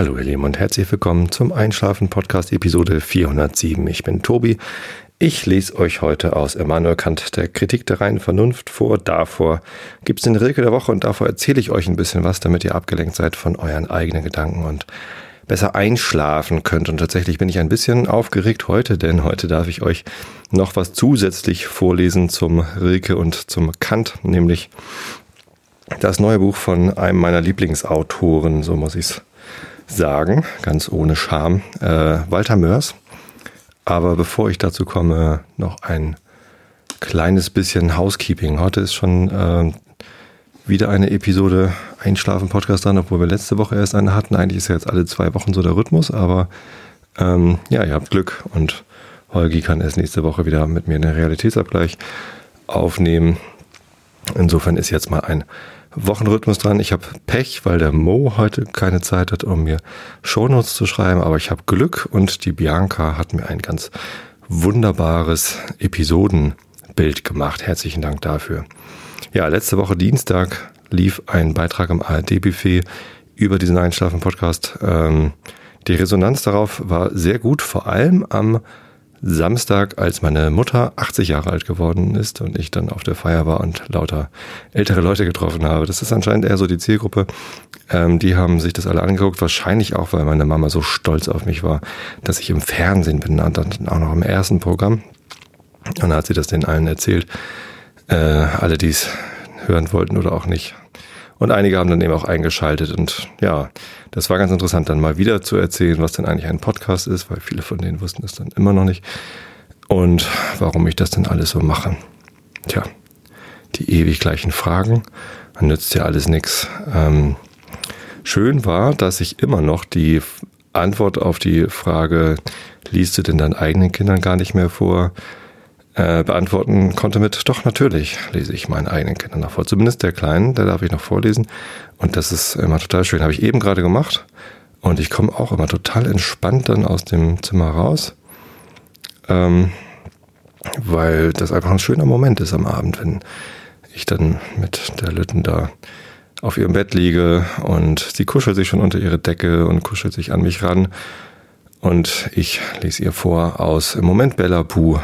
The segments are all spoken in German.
Hallo ihr Lieben und herzlich willkommen zum Einschlafen Podcast Episode 407. Ich bin Tobi. Ich lese euch heute aus Immanuel Kant der Kritik der reinen Vernunft vor. Davor gibt es den Rilke der Woche und davor erzähle ich euch ein bisschen was, damit ihr abgelenkt seid von euren eigenen Gedanken und besser einschlafen könnt. Und tatsächlich bin ich ein bisschen aufgeregt heute, denn heute darf ich euch noch was zusätzlich vorlesen zum Rilke und zum Kant, nämlich das neue Buch von einem meiner Lieblingsautoren, so muss ich es sagen, ganz ohne Scham, äh, Walter Mörs. Aber bevor ich dazu komme, noch ein kleines bisschen Housekeeping. Heute ist schon äh, wieder eine Episode Einschlafen-Podcast dran, obwohl wir letzte Woche erst eine hatten. Eigentlich ist ja jetzt alle zwei Wochen so der Rhythmus, aber ähm, ja, ihr habt Glück und Holgi kann erst nächste Woche wieder mit mir einen Realitätsabgleich aufnehmen. Insofern ist jetzt mal ein Wochenrhythmus dran. Ich habe Pech, weil der Mo heute keine Zeit hat, um mir Shownotes zu schreiben, aber ich habe Glück und die Bianca hat mir ein ganz wunderbares Episodenbild gemacht. Herzlichen Dank dafür. Ja, letzte Woche Dienstag lief ein Beitrag im ARD-Buffet über diesen Einschlafen-Podcast. Ähm, die Resonanz darauf war sehr gut, vor allem am Samstag, als meine Mutter 80 Jahre alt geworden ist und ich dann auf der Feier war und lauter ältere Leute getroffen habe. Das ist anscheinend eher so die Zielgruppe. Ähm, die haben sich das alle angeguckt, wahrscheinlich auch, weil meine Mama so stolz auf mich war, dass ich im Fernsehen bin und dann auch noch im ersten Programm. Und dann hat sie das den allen erzählt. Äh, alle, die es hören wollten oder auch nicht. Und einige haben dann eben auch eingeschaltet. Und ja, das war ganz interessant, dann mal wieder zu erzählen, was denn eigentlich ein Podcast ist, weil viele von denen wussten es dann immer noch nicht. Und warum ich das denn alles so mache. Tja, die ewig gleichen Fragen. Man nützt ja alles nichts. Ähm, schön war, dass ich immer noch die Antwort auf die Frage, liest du denn deinen eigenen Kindern gar nicht mehr vor, äh, beantworten konnte mit, doch natürlich lese ich meinen eigenen Kindern noch vor. Zumindest der Kleinen, der darf ich noch vorlesen. Und das ist immer total schön. Habe ich eben gerade gemacht. Und ich komme auch immer total entspannt dann aus dem Zimmer raus. Ähm, weil das einfach ein schöner Moment ist am Abend, wenn ich dann mit der Lütten da auf ihrem Bett liege und sie kuschelt sich schon unter ihre Decke und kuschelt sich an mich ran. Und ich lese ihr vor aus im Moment Bella Puh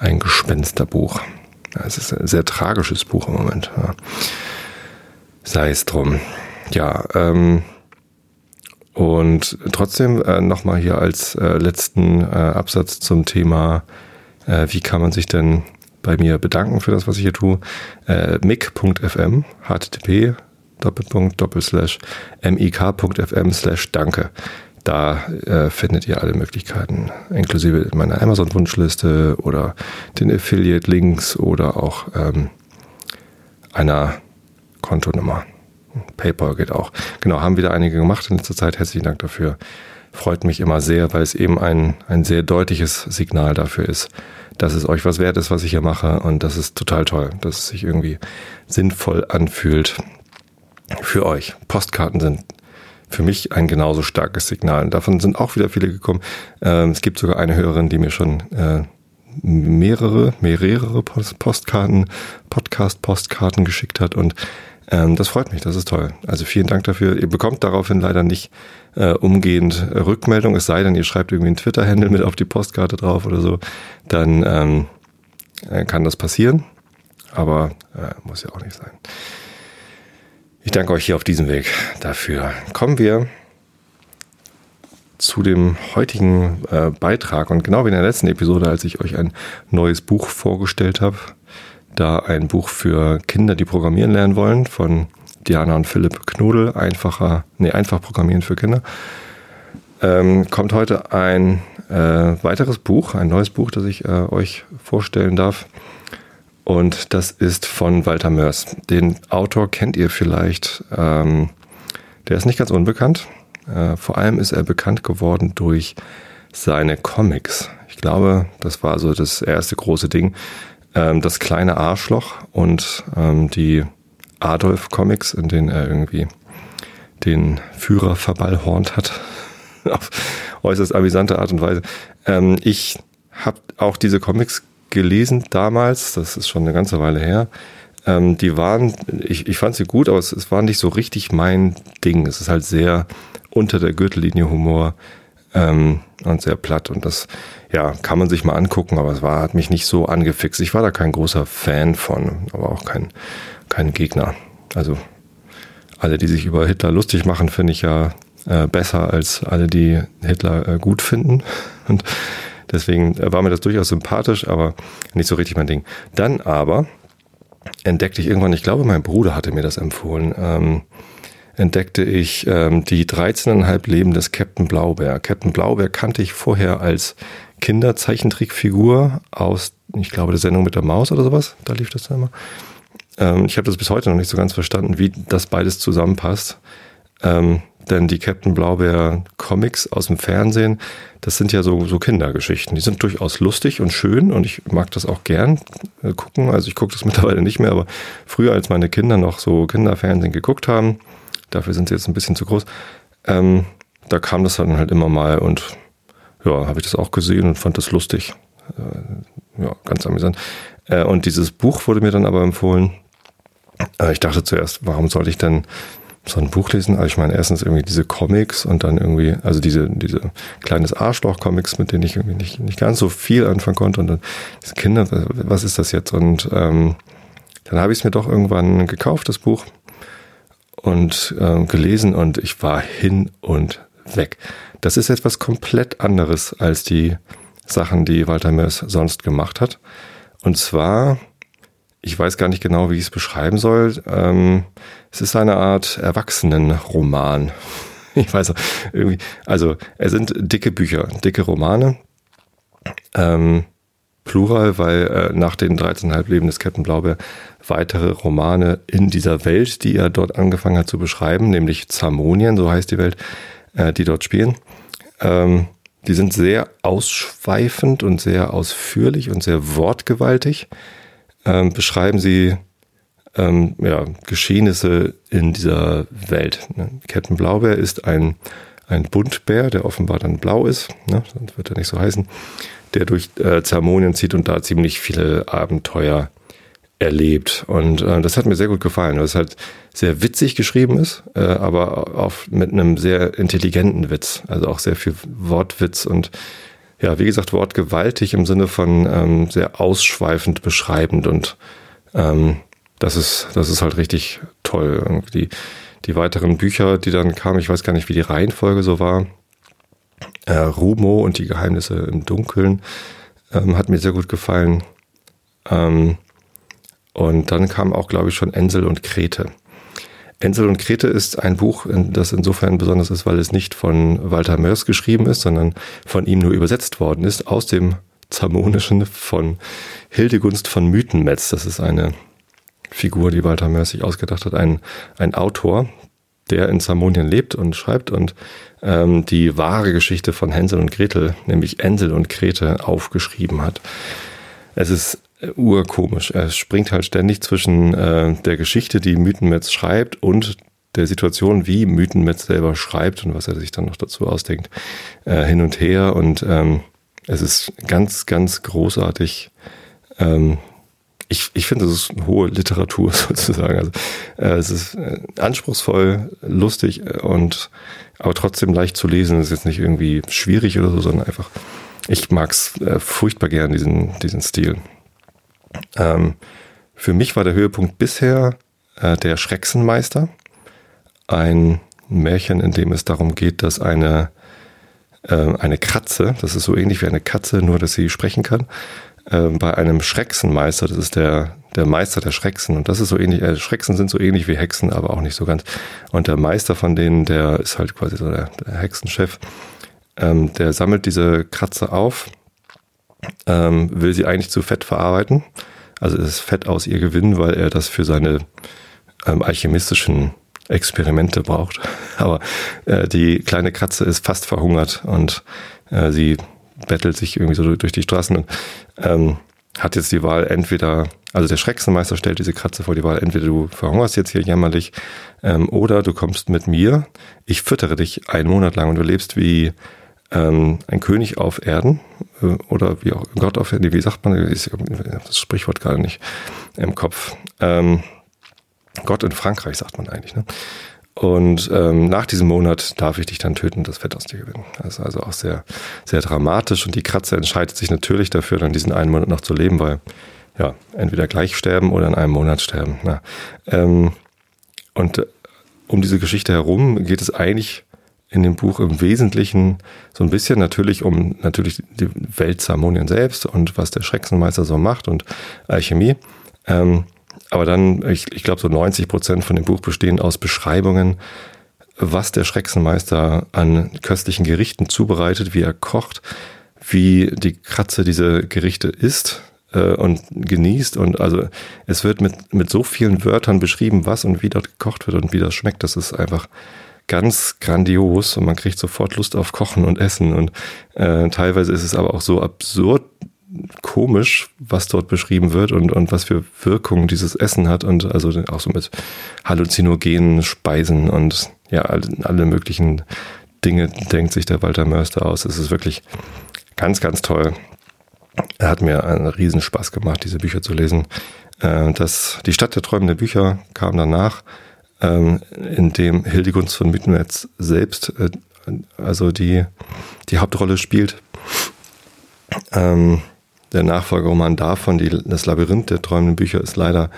ein Gespensterbuch. Es ist ein sehr tragisches Buch im Moment. Ja. Sei es drum. Ja, ähm, und trotzdem äh, nochmal hier als äh, letzten äh, Absatz zum Thema, äh, wie kann man sich denn bei mir bedanken für das, was ich hier tue. Äh, mic.fm, http, Doppelpunkt, Doppelslash, mik.fm slash danke. Da äh, findet ihr alle Möglichkeiten, inklusive meiner Amazon-Wunschliste oder den Affiliate-Links oder auch ähm, einer Kontonummer. PayPal geht auch. Genau, haben wieder einige gemacht in letzter Zeit. Herzlichen Dank dafür. Freut mich immer sehr, weil es eben ein, ein sehr deutliches Signal dafür ist, dass es euch was wert ist, was ich hier mache. Und das ist total toll, dass es sich irgendwie sinnvoll anfühlt für euch. Postkarten sind für mich ein genauso starkes Signal. Und davon sind auch wieder viele gekommen. Ähm, es gibt sogar eine Hörerin, die mir schon äh, mehrere, mehrere Postkarten, Podcast-Postkarten geschickt hat und ähm, das freut mich, das ist toll. Also vielen Dank dafür. Ihr bekommt daraufhin leider nicht äh, umgehend Rückmeldung, es sei denn, ihr schreibt irgendwie einen Twitter-Handle mit auf die Postkarte drauf oder so, dann ähm, äh, kann das passieren, aber äh, muss ja auch nicht sein. Ich danke euch hier auf diesem Weg dafür. Kommen wir zu dem heutigen äh, Beitrag und genau wie in der letzten Episode, als ich euch ein neues Buch vorgestellt habe, da ein Buch für Kinder, die programmieren lernen wollen, von Diana und Philipp Knudel, einfacher, nee, einfach Programmieren für Kinder, ähm, kommt heute ein äh, weiteres Buch, ein neues Buch, das ich äh, euch vorstellen darf. Und das ist von Walter Mörs. Den Autor kennt ihr vielleicht. Ähm, der ist nicht ganz unbekannt. Äh, vor allem ist er bekannt geworden durch seine Comics. Ich glaube, das war so das erste große Ding. Ähm, das kleine Arschloch und ähm, die Adolf-Comics, in denen er irgendwie den Führer verballhornt hat. Auf äußerst amüsante Art und Weise. Ähm, ich habe auch diese Comics gelesen damals, das ist schon eine ganze Weile her. Ähm, die waren, ich, ich fand sie gut, aber es, es war nicht so richtig mein Ding. Es ist halt sehr unter der Gürtellinie Humor ähm, und sehr platt. Und das, ja, kann man sich mal angucken, aber es war, hat mich nicht so angefixt. Ich war da kein großer Fan von, aber auch kein, kein Gegner. Also alle, die sich über Hitler lustig machen, finde ich ja äh, besser als alle, die Hitler äh, gut finden. Und deswegen war mir das durchaus sympathisch, aber nicht so richtig mein Ding. Dann aber entdeckte ich irgendwann, ich glaube, mein Bruder hatte mir das empfohlen, ähm, entdeckte ich ähm, die 13,5 Leben des Captain Blaubeer. Captain Blaubeer kannte ich vorher als Kinderzeichentrickfigur aus, ich glaube, der Sendung mit der Maus oder sowas. Da lief das dann immer. Ähm, ich habe das bis heute noch nicht so ganz verstanden, wie das beides zusammenpasst. Ähm, denn die Captain Blaubeer Comics aus dem Fernsehen, das sind ja so, so Kindergeschichten. Die sind durchaus lustig und schön und ich mag das auch gern äh, gucken. Also ich gucke das mittlerweile nicht mehr, aber früher, als meine Kinder noch so Kinderfernsehen geguckt haben, dafür sind sie jetzt ein bisschen zu groß, ähm, da kam das dann halt immer mal und ja, habe ich das auch gesehen und fand das lustig. Äh, ja, ganz amüsant. Äh, und dieses Buch wurde mir dann aber empfohlen. Äh, ich dachte zuerst, warum sollte ich denn so ein Buch lesen. Also ich meine, erstens irgendwie diese Comics und dann irgendwie, also diese, diese kleines Arschloch-Comics, mit denen ich irgendwie nicht, nicht ganz so viel anfangen konnte. Und dann diese Kinder, was ist das jetzt? Und ähm, dann habe ich es mir doch irgendwann gekauft, das Buch, und ähm, gelesen und ich war hin und weg. Das ist etwas komplett anderes als die Sachen, die Walter Mörs sonst gemacht hat. Und zwar ich weiß gar nicht genau, wie ich es beschreiben soll. Ähm, es ist eine Art Erwachsenenroman. Ich weiß irgendwie, also es sind dicke Bücher, dicke Romane. Ähm, Plural, weil äh, nach den 13,5 Leben des Captain Blaubeer weitere Romane in dieser Welt, die er dort angefangen hat zu beschreiben, nämlich Zamonien, so heißt die Welt, äh, die dort spielen. Ähm, die sind sehr ausschweifend und sehr ausführlich und sehr wortgewaltig ähm, beschreiben sie ähm, ja, Geschehnisse in dieser Welt. Ne? Captain Blaubeer ist ein, ein Buntbär, der offenbar dann blau ist, ne? sonst wird er nicht so heißen, der durch äh, Zermonien zieht und da ziemlich viele Abenteuer erlebt. Und äh, das hat mir sehr gut gefallen, weil es halt sehr witzig geschrieben ist, äh, aber auch mit einem sehr intelligenten Witz. Also auch sehr viel Wortwitz und ja, wie gesagt, wortgewaltig im Sinne von ähm, sehr ausschweifend beschreibend und ähm, das ist, das ist halt richtig toll. Die, die weiteren Bücher, die dann kamen, ich weiß gar nicht, wie die Reihenfolge so war. Äh, Rumo und die Geheimnisse im Dunkeln ähm, hat mir sehr gut gefallen. Ähm, und dann kam auch, glaube ich, schon Ensel und Krete. Ensel und Krete ist ein Buch, das insofern besonders ist, weil es nicht von Walter Mörs geschrieben ist, sondern von ihm nur übersetzt worden ist aus dem Zamonischen von Hildegunst von Mythenmetz. Das ist eine Figur, die Walter Mörs sich ausgedacht hat, ein, ein Autor, der in Zamonien lebt und schreibt und ähm, die wahre Geschichte von Hänsel und Gretel, nämlich Ensel und Krete, aufgeschrieben hat. Es ist urkomisch. Er springt halt ständig zwischen äh, der Geschichte, die Mythenmetz schreibt, und der Situation, wie Mythenmetz selber schreibt und was er sich dann noch dazu ausdenkt, äh, hin und her. Und ähm, es ist ganz, ganz großartig. Ähm, ich, ich finde, es ist eine hohe Literatur sozusagen. Also, äh, es ist äh, anspruchsvoll, lustig äh, und aber trotzdem leicht zu lesen. Es ist jetzt nicht irgendwie schwierig oder so, sondern einfach, ich mag es äh, furchtbar gern, diesen, diesen Stil. Ähm, für mich war der Höhepunkt bisher äh, der Schrecksenmeister. Ein Märchen, in dem es darum geht, dass eine, äh, eine Katze, das ist so ähnlich wie eine Katze, nur dass sie sprechen kann, äh, bei einem Schrecksenmeister, das ist der, der Meister der Schrecksen. Und das ist so ähnlich, äh, Schrecksen sind so ähnlich wie Hexen, aber auch nicht so ganz. Und der Meister von denen, der ist halt quasi so der, der Hexenchef, ähm, der sammelt diese Katze auf ähm, will sie eigentlich zu Fett verarbeiten. Also ist Fett aus ihr gewinnen, weil er das für seine ähm, alchemistischen Experimente braucht. Aber äh, die kleine Katze ist fast verhungert und äh, sie bettelt sich irgendwie so durch die Straßen und ähm, hat jetzt die Wahl entweder, also der Schrecksenmeister stellt diese Katze vor die Wahl, entweder du verhungerst jetzt hier jämmerlich ähm, oder du kommst mit mir, ich füttere dich einen Monat lang und du lebst wie ähm, ein König auf Erden äh, oder wie auch Gott auf Erden, wie sagt man, ich das Sprichwort gerade nicht im Kopf. Ähm, Gott in Frankreich sagt man eigentlich. Ne? Und ähm, nach diesem Monat darf ich dich dann töten, das Fett aus dir gewinnen. Das ist also auch sehr, sehr dramatisch. Und die Katze entscheidet sich natürlich dafür, dann diesen einen Monat noch zu leben, weil ja, entweder gleich sterben oder in einem Monat sterben. Na, ähm, und äh, um diese Geschichte herum geht es eigentlich in dem Buch im Wesentlichen so ein bisschen natürlich um natürlich die Welt Salmonien selbst und was der Schrecksenmeister so macht und Alchemie. Ähm, aber dann, ich, ich glaube, so 90 Prozent von dem Buch bestehen aus Beschreibungen, was der Schrecksenmeister an köstlichen Gerichten zubereitet, wie er kocht, wie die Katze diese Gerichte isst äh, und genießt. Und also es wird mit, mit so vielen Wörtern beschrieben, was und wie dort gekocht wird und wie das schmeckt. Das ist einfach ganz grandios und man kriegt sofort Lust auf Kochen und Essen. Und äh, teilweise ist es aber auch so absurd komisch, was dort beschrieben wird und, und was für Wirkungen dieses Essen hat und also auch so mit halluzinogenen Speisen und ja, alle, alle möglichen Dinge denkt sich der Walter Mörster aus. Es ist wirklich ganz, ganz toll. Er hat mir einen Riesenspaß gemacht, diese Bücher zu lesen. Äh, das, die Stadt der träumenden Bücher kam danach, ähm, in dem Hildegunst von Mittenwetz selbst äh, also die, die Hauptrolle spielt. Ähm, der Nachfolgeroman davon, die, das Labyrinth der träumenden Bücher, ist leider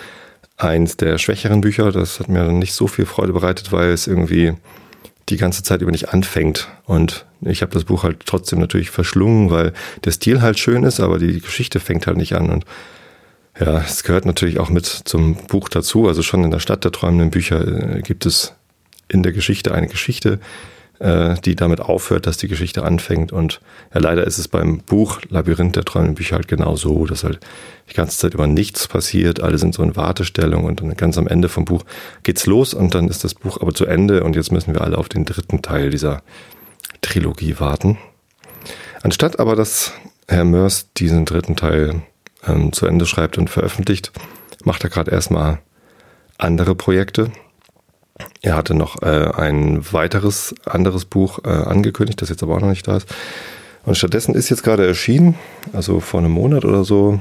eins der schwächeren Bücher. Das hat mir nicht so viel Freude bereitet, weil es irgendwie die ganze Zeit über nicht anfängt. Und ich habe das Buch halt trotzdem natürlich verschlungen, weil der Stil halt schön ist, aber die Geschichte fängt halt nicht an. Und ja, es gehört natürlich auch mit zum Buch dazu. Also schon in der Stadt der träumenden Bücher äh, gibt es in der Geschichte eine Geschichte, äh, die damit aufhört, dass die Geschichte anfängt. Und ja, leider ist es beim Buch Labyrinth der träumenden Bücher halt genau so, dass halt die ganze Zeit über nichts passiert. Alle sind so in Wartestellung und dann ganz am Ende vom Buch geht's los und dann ist das Buch aber zu Ende und jetzt müssen wir alle auf den dritten Teil dieser Trilogie warten. Anstatt aber, dass Herr Mörs diesen dritten Teil ähm, zu Ende schreibt und veröffentlicht, macht er gerade erstmal andere Projekte. Er hatte noch äh, ein weiteres anderes Buch äh, angekündigt, das jetzt aber auch noch nicht da ist. Und stattdessen ist jetzt gerade erschienen, also vor einem Monat oder so,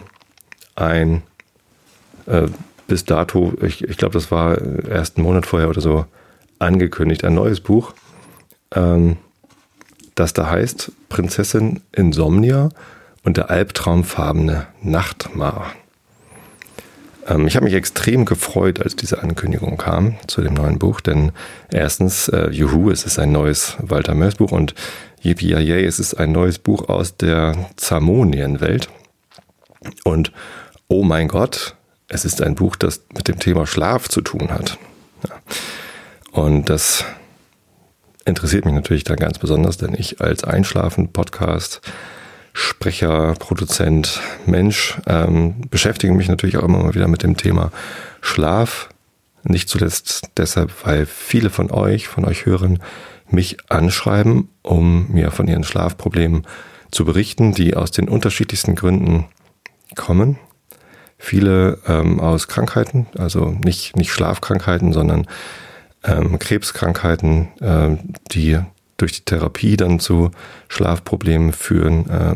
ein äh, bis dato, ich, ich glaube, das war erst einen Monat vorher oder so, angekündigt, ein neues Buch, ähm, das da heißt Prinzessin Insomnia und der albtraumfarbene Nachtmar. Ähm, ich habe mich extrem gefreut, als diese Ankündigung kam zu dem neuen Buch, denn erstens, äh, juhu, es ist ein neues Walter Mörs Buch und yippie es ist ein neues Buch aus der Zamonienwelt. Und oh mein Gott, es ist ein Buch, das mit dem Thema Schlaf zu tun hat. Ja. Und das interessiert mich natürlich dann ganz besonders, denn ich als Einschlafen-Podcast Sprecher, Produzent, Mensch, ähm, beschäftige mich natürlich auch immer mal wieder mit dem Thema Schlaf. Nicht zuletzt deshalb, weil viele von euch, von euch Hörern, mich anschreiben, um mir von ihren Schlafproblemen zu berichten, die aus den unterschiedlichsten Gründen kommen. Viele ähm, aus Krankheiten, also nicht, nicht Schlafkrankheiten, sondern ähm, Krebskrankheiten, äh, die durch die Therapie dann zu Schlafproblemen führen äh,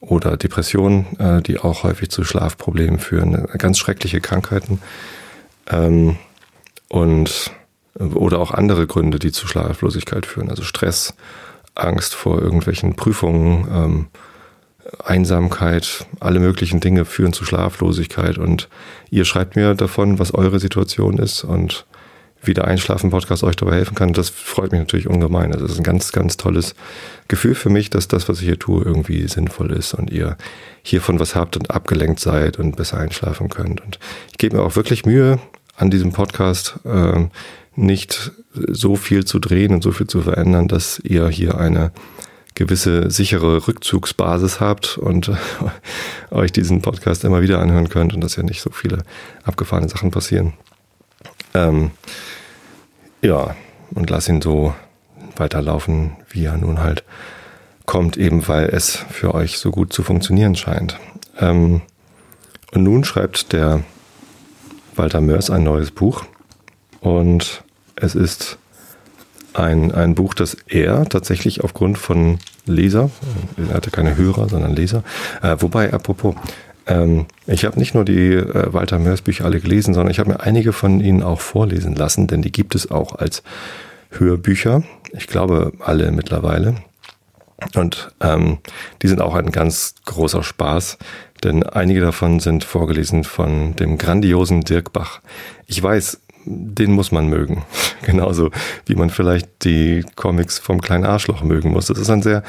oder Depressionen, äh, die auch häufig zu Schlafproblemen führen, ganz schreckliche Krankheiten ähm, und oder auch andere Gründe, die zu Schlaflosigkeit führen, also Stress, Angst vor irgendwelchen Prüfungen, ähm, Einsamkeit, alle möglichen Dinge führen zu Schlaflosigkeit und ihr schreibt mir davon, was eure Situation ist und wie der Einschlafen-Podcast euch dabei helfen kann. Das freut mich natürlich ungemein. Das ist ein ganz, ganz tolles Gefühl für mich, dass das, was ich hier tue, irgendwie sinnvoll ist und ihr hiervon was habt und abgelenkt seid und besser einschlafen könnt. Und ich gebe mir auch wirklich Mühe an diesem Podcast, äh, nicht so viel zu drehen und so viel zu verändern, dass ihr hier eine gewisse sichere Rückzugsbasis habt und euch diesen Podcast immer wieder anhören könnt und dass ja nicht so viele abgefahrene Sachen passieren. Ähm, ja, und lass ihn so weiterlaufen, wie er nun halt kommt, eben weil es für euch so gut zu funktionieren scheint. Ähm, und nun schreibt der Walter Mörs ein neues Buch und es ist ein, ein Buch, das er tatsächlich aufgrund von Leser, er hatte keine Hörer, sondern Leser, äh, wobei, apropos, Ähm, ich habe nicht nur die äh, Walter Mörs Bücher alle gelesen, sondern ich habe mir einige von ihnen auch vorlesen lassen, denn die gibt es auch als Hörbücher. Ich glaube alle mittlerweile. Und ähm, die sind auch ein ganz großer Spaß, denn einige davon sind vorgelesen von dem grandiosen Dirk Bach. Ich weiß, den muss man mögen. Genauso wie man vielleicht die Comics vom kleinen Arschloch mögen muss. Das ist ein sehr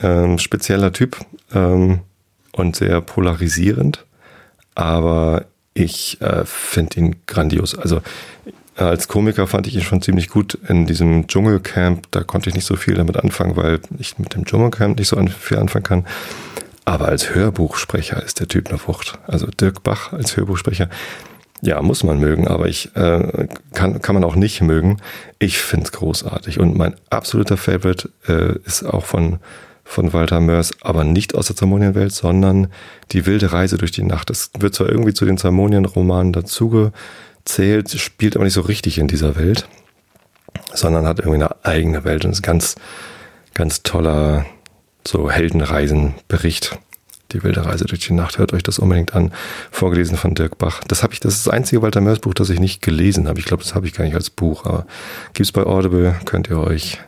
ähm, spezieller Typ ähm, und sehr polarisierend. Aber ich äh, finde ihn grandios. Also als Komiker fand ich ihn schon ziemlich gut in diesem Dschungelcamp. Da konnte ich nicht so viel damit anfangen, weil ich mit dem Dschungelcamp nicht so viel anfangen kann. Aber als Hörbuchsprecher ist der Typ eine Frucht. Also Dirk Bach als Hörbuchsprecher, ja, muss man mögen, aber ich äh, kann, kann man auch nicht mögen. Ich finde es großartig. Und mein absoluter Favorite äh, ist auch von, von Walter Mörs, aber nicht aus der Zermonienwelt, sondern Die wilde Reise durch die Nacht. Das wird zwar irgendwie zu den Zermonien-Romanen dazugezählt, spielt aber nicht so richtig in dieser Welt, sondern hat irgendwie eine eigene Welt und ist ganz, ganz toller so Heldenreisenbericht. Die wilde Reise durch die Nacht. Hört euch das unbedingt an. Vorgelesen von Dirk Bach. Das habe ich, das ist das einzige Walter Mörs Buch, das ich nicht gelesen habe. Ich glaube, das habe ich gar nicht als Buch, aber gibt's bei Audible, könnt ihr euch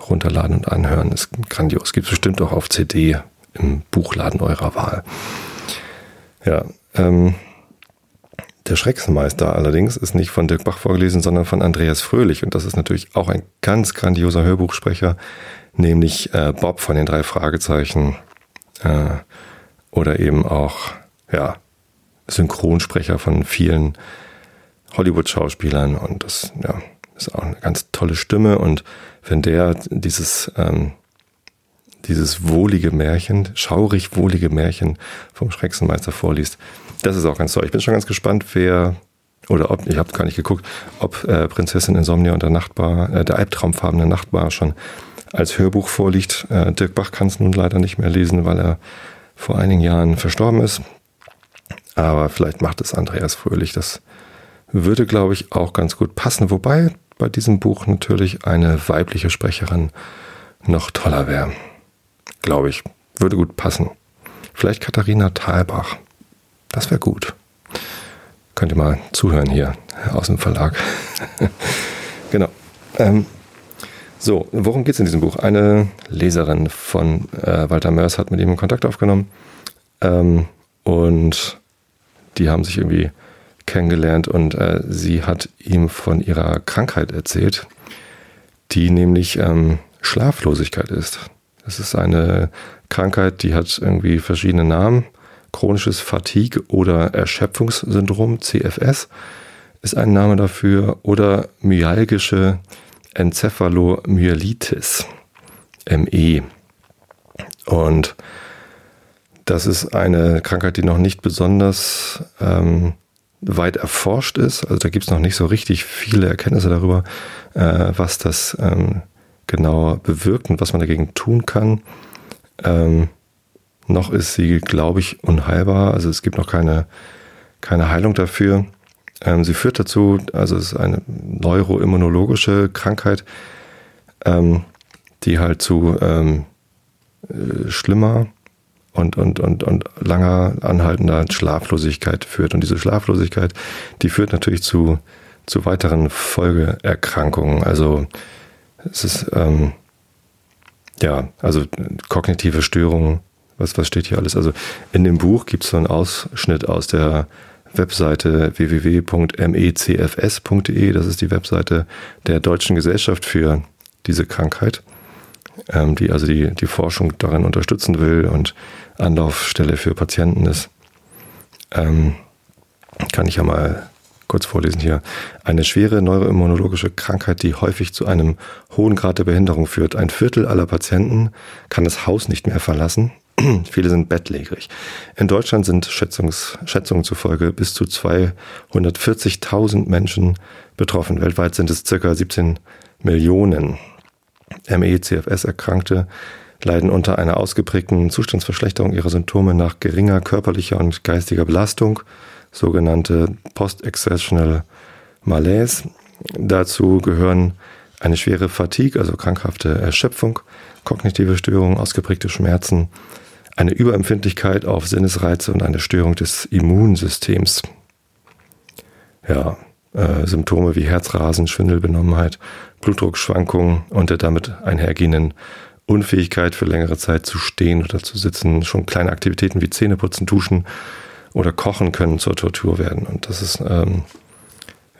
runterladen und anhören. Ist grandios. Gibt's bestimmt auch auf CD im Buchladen eurer Wahl. Ja, ähm, der Schrecksmeister allerdings ist nicht von Dirk Bach vorgelesen, sondern von Andreas Fröhlich. Und das ist natürlich auch ein ganz grandioser Hörbuchsprecher, nämlich äh, Bob von den drei Fragezeichen. Äh, oder eben auch, ja, Synchronsprecher von vielen Hollywood-Schauspielern und das, ja, ist auch eine ganz tolle Stimme und wenn der dieses, ähm, dieses wohlige Märchen, schaurig wohlige Märchen vom Schrecksenmeister vorliest, das ist auch ganz toll. Ich bin schon ganz gespannt, wer oder ob, ich habe gar nicht geguckt, ob äh, Prinzessin Insomnia und der Nachtbar, äh, der albtraumfarbene Nachtbar schon als Hörbuch vorliegt. Äh, Dirk Bach kann es nun leider nicht mehr lesen, weil er vor einigen Jahren verstorben ist. Aber vielleicht macht es Andreas Fröhlich. Das würde, glaube ich, auch ganz gut passen. Wobei bei diesem Buch natürlich eine weibliche Sprecherin noch toller wäre. Glaube ich. Würde gut passen. Vielleicht Katharina Thalbach. Das wäre gut. Könnt ihr mal zuhören hier aus dem Verlag. genau. Ähm, so, worum geht es in diesem Buch? Eine Leserin von äh, Walter Mörs hat mit ihm Kontakt aufgenommen ähm, und die haben sich irgendwie kennengelernt und äh, sie hat ihm von ihrer Krankheit erzählt, die nämlich ähm, Schlaflosigkeit ist. Das ist eine Krankheit, die hat irgendwie verschiedene Namen. Chronisches Fatigue oder Erschöpfungssyndrom, CFS, ist ein Name dafür, oder myalgische Enzephalomyelitis, ME. Und das ist eine Krankheit, die noch nicht besonders ähm, weit erforscht ist. Also da gibt es noch nicht so richtig viele Erkenntnisse darüber, äh, was das ähm, genau bewirkt und was man dagegen tun kann. Ähm, noch ist sie, glaube ich, unheilbar. Also es gibt noch keine, keine Heilung dafür. Ähm, sie führt dazu, also es ist eine neuroimmunologische Krankheit, ähm, die halt zu ähm, äh, schlimmer und, und, und, und langer anhaltender Schlaflosigkeit führt. Und diese Schlaflosigkeit, die führt natürlich zu, zu weiteren Folgeerkrankungen. Also es ist ähm, ja, also kognitive Störungen. Was, was steht hier alles? Also in dem Buch gibt es so einen Ausschnitt aus der Webseite www.mecfs.de. Das ist die Webseite der Deutschen Gesellschaft für diese Krankheit, ähm, die also die, die Forschung darin unterstützen will und Anlaufstelle für Patienten ist. Ähm, kann ich ja mal kurz vorlesen hier. Eine schwere neuroimmunologische Krankheit, die häufig zu einem hohen Grad der Behinderung führt. Ein Viertel aller Patienten kann das Haus nicht mehr verlassen Viele sind bettlägerig. In Deutschland sind Schätzungs Schätzungen zufolge bis zu 240.000 Menschen betroffen. Weltweit sind es circa 17 Millionen. ME-CFS-Erkrankte leiden unter einer ausgeprägten Zustandsverschlechterung ihrer Symptome nach geringer körperlicher und geistiger Belastung, sogenannte Post-Exertional Malaise. Dazu gehören eine schwere Fatigue, also krankhafte Erschöpfung, kognitive Störungen, ausgeprägte Schmerzen, eine Überempfindlichkeit auf Sinnesreize und eine Störung des Immunsystems. Ja, äh, Symptome wie Herzrasen, Schwindelbenommenheit, Blutdruckschwankungen und der damit einhergehenden Unfähigkeit für längere Zeit zu stehen oder zu sitzen. Schon kleine Aktivitäten wie Zähneputzen, Duschen oder Kochen können zur Tortur werden. Und das ist ähm,